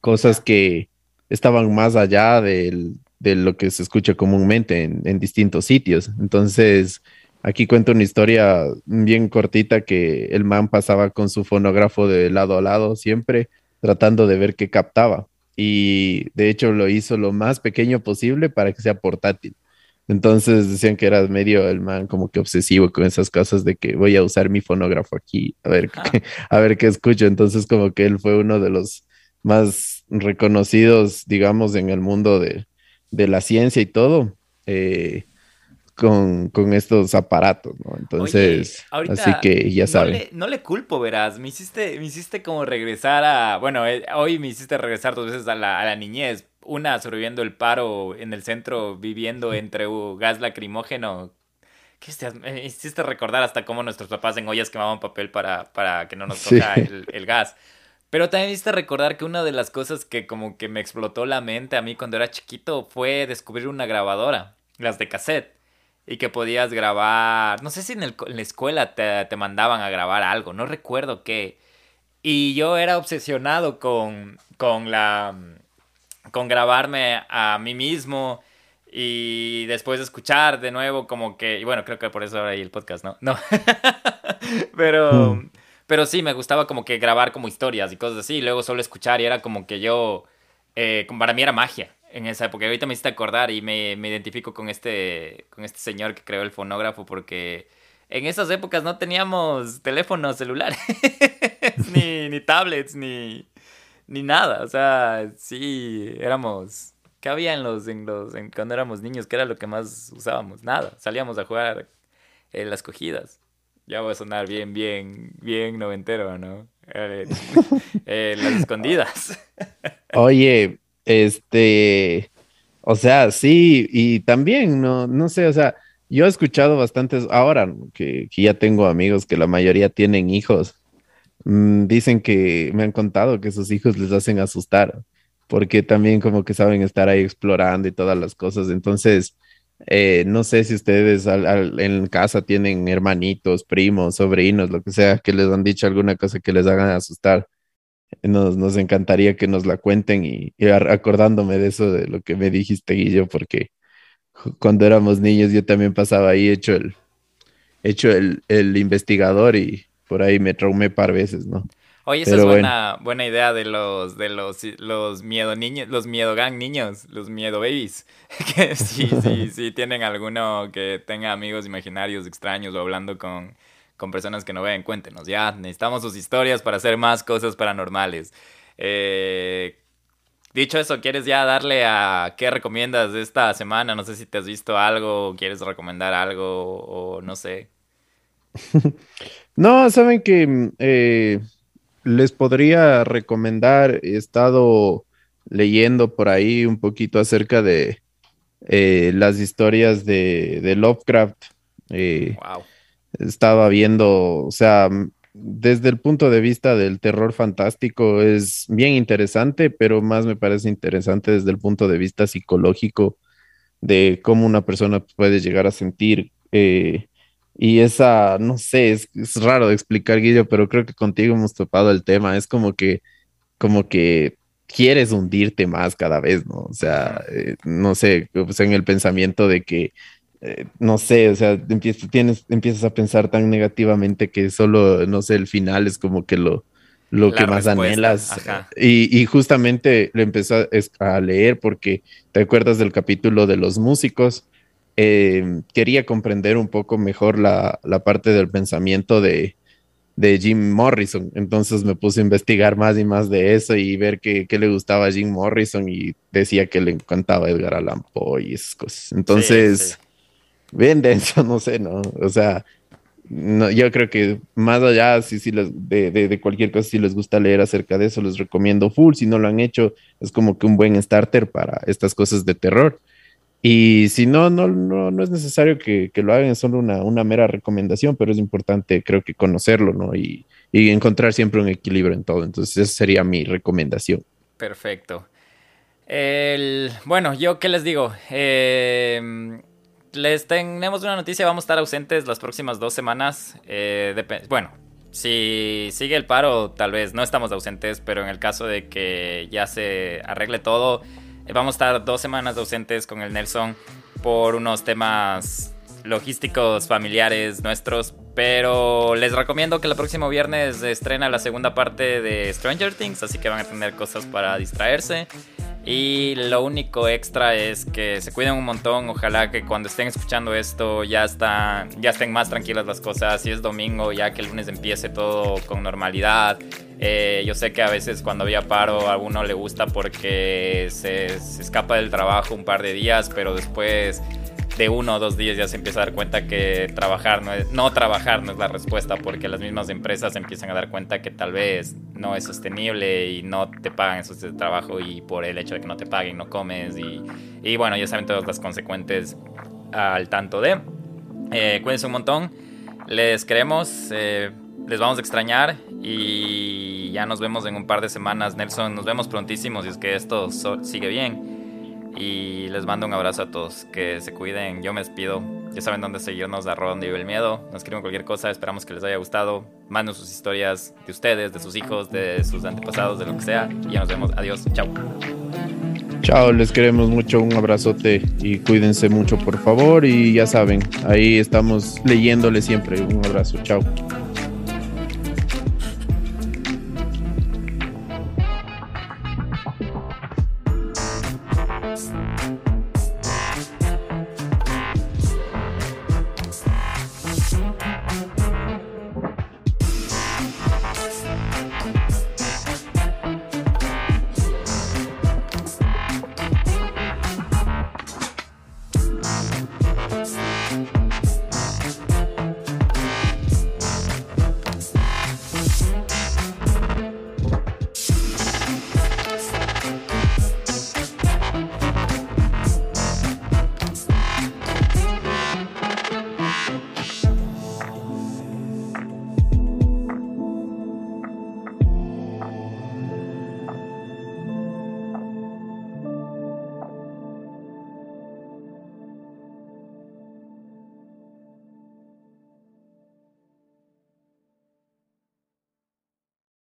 cosas que estaban más allá del, de lo que se escucha comúnmente en, en distintos sitios. Entonces, aquí cuento una historia bien cortita que el man pasaba con su fonógrafo de lado a lado siempre, tratando de ver qué captaba. Y de hecho lo hizo lo más pequeño posible para que sea portátil. Entonces decían que era medio el man como que obsesivo con esas cosas de que voy a usar mi fonógrafo aquí, a ver, qué, [laughs] a ver qué escucho. Entonces como que él fue uno de los más reconocidos, digamos, en el mundo de, de la ciencia y todo, eh, con, con, estos aparatos, ¿no? Entonces, Oye, así que ya saben. No le, no le, culpo, verás, me hiciste, me hiciste como regresar a, bueno, eh, hoy me hiciste regresar dos veces a la, a la niñez, una sobreviviendo el paro en el centro, viviendo entre gas lacrimógeno. ¿Qué hiciste? Me hiciste recordar hasta cómo nuestros papás en ollas quemaban papel para, para que no nos toca sí. el, el, gas. Pero también hiciste recordar que una de las cosas que como que me explotó la mente a mí cuando era chiquito fue descubrir una grabadora, las de cassette, y que podías grabar, no sé si en, el, en la escuela te, te mandaban a grabar algo, no recuerdo qué. Y yo era obsesionado con, con la con grabarme a mí mismo y después escuchar de nuevo como que, y bueno, creo que por eso ahora hay el podcast, ¿no? No. [laughs] pero, mm. pero sí, me gustaba como que grabar como historias y cosas así, y luego solo escuchar y era como que yo, eh, para mí era magia en esa época. Ahorita me hiciste acordar y me, me identifico con este, con este señor que creó el fonógrafo porque en esas épocas no teníamos teléfonos celulares, [laughs] ni, ni tablets, ni, ni nada. O sea, sí, éramos. ¿Qué había en los, en los, en cuando éramos niños? ¿Qué era lo que más usábamos? Nada. Salíamos a jugar eh, las cogidas. Ya voy a sonar bien, bien, bien noventero, ¿no? Eh, [laughs] eh, las escondidas. [laughs] Oye, este, o sea, sí, y también, no, no sé, o sea, yo he escuchado bastantes, ahora que ya tengo amigos que la mayoría tienen hijos, mmm, dicen que me han contado que sus hijos les hacen asustar, porque también como que saben estar ahí explorando y todas las cosas. Entonces, eh, no sé si ustedes al, al, en casa tienen hermanitos, primos, sobrinos, lo que sea, que les han dicho alguna cosa que les hagan asustar. Nos, nos encantaría que nos la cuenten y, y, acordándome de eso, de lo que me dijiste, Guillo, porque cuando éramos niños yo también pasaba ahí hecho el, hecho el, el investigador y por ahí me traumé par veces, ¿no? Oye, esa Pero es buena, bueno. buena idea de los de los, los miedo niños, los miedo gang niños, los miedo babies. [laughs] Que sí, sí, [laughs] sí tienen alguno que tenga amigos imaginarios extraños o hablando con, con personas que no ven, cuéntenos. Ya, necesitamos sus historias para hacer más cosas paranormales. Eh, dicho eso, ¿quieres ya darle a qué recomiendas esta semana? No sé si te has visto algo, quieres recomendar algo o no sé. [laughs] no, saben que eh, les podría recomendar, he estado leyendo por ahí un poquito acerca de eh, las historias de, de Lovecraft. Eh, wow. Estaba viendo, o sea, desde el punto de vista del terror fantástico es bien interesante, pero más me parece interesante desde el punto de vista psicológico de cómo una persona puede llegar a sentir eh, y esa, no sé, es, es, raro de explicar, Guido, pero creo que contigo hemos topado el tema. Es como que, como que quieres hundirte más cada vez, ¿no? O sea, eh, no sé, pues en el pensamiento de que, eh, no sé, o sea, empiezas, tienes, empiezas a pensar tan negativamente que solo, no sé, el final es como que lo, lo que más respuesta. anhelas. Y, y, justamente lo empecé a, a leer porque te acuerdas del capítulo de los músicos eh, quería comprender un poco mejor la, la parte del pensamiento de, de, Jim Morrison. Entonces me puse a investigar más y más de eso y ver qué, qué le gustaba a Jim Morrison y decía que le encantaba Edgar Allan Poe y esas cosas. Entonces, sí, sí. bien denso, [laughs] no sé, ¿no? O sea, no, yo creo que más allá si, si les, de, de, de, cualquier cosa, si les gusta leer acerca de eso, les recomiendo full. Si no lo han hecho, es como que un buen starter para estas cosas de terror. Y si no, no, no, no es necesario que, que lo hagan, es solo una, una, mera recomendación, pero es importante, creo que conocerlo, ¿no? Y, y, encontrar siempre un equilibrio en todo. Entonces, esa sería mi recomendación. Perfecto. El, bueno, yo qué les digo. Eh, les tenemos una noticia, vamos a estar ausentes las próximas dos semanas. Eh, bueno, si sigue el paro, tal vez no estamos ausentes, pero en el caso de que ya se arregle todo, vamos a estar dos semanas ausentes con el Nelson por unos temas logísticos familiares nuestros, pero les recomiendo que el próximo viernes estrena la segunda parte de Stranger Things, así que van a tener cosas para distraerse. Y lo único extra es que se cuiden un montón. Ojalá que cuando estén escuchando esto ya, está, ya estén más tranquilas las cosas. Si es domingo, ya que el lunes empiece todo con normalidad. Eh, yo sé que a veces cuando había paro a uno le gusta porque se, se escapa del trabajo un par de días, pero después de uno o dos días ya se empieza a dar cuenta que trabajar no, es, no trabajar no es la respuesta porque las mismas empresas empiezan a dar cuenta que tal vez no es sostenible y no te pagan esos de trabajo y por el hecho de que no te paguen no comes y, y bueno ya saben todas las consecuencias al tanto de. Eh, cuídense un montón les queremos eh, les vamos a extrañar y ya nos vemos en un par de semanas Nelson nos vemos prontísimo si es que esto sigue bien y les mando un abrazo a todos. Que se cuiden. Yo me despido. Ya saben dónde seguirnos, arroba donde vive el miedo. Nos escriben cualquier cosa. Esperamos que les haya gustado. Manden sus historias de ustedes, de sus hijos, de sus antepasados, de lo que sea. Y ya nos vemos. Adiós. Chao. Chao, les queremos mucho, un abrazote y cuídense mucho por favor y ya saben, ahí estamos leyéndole siempre, un abrazo, chao.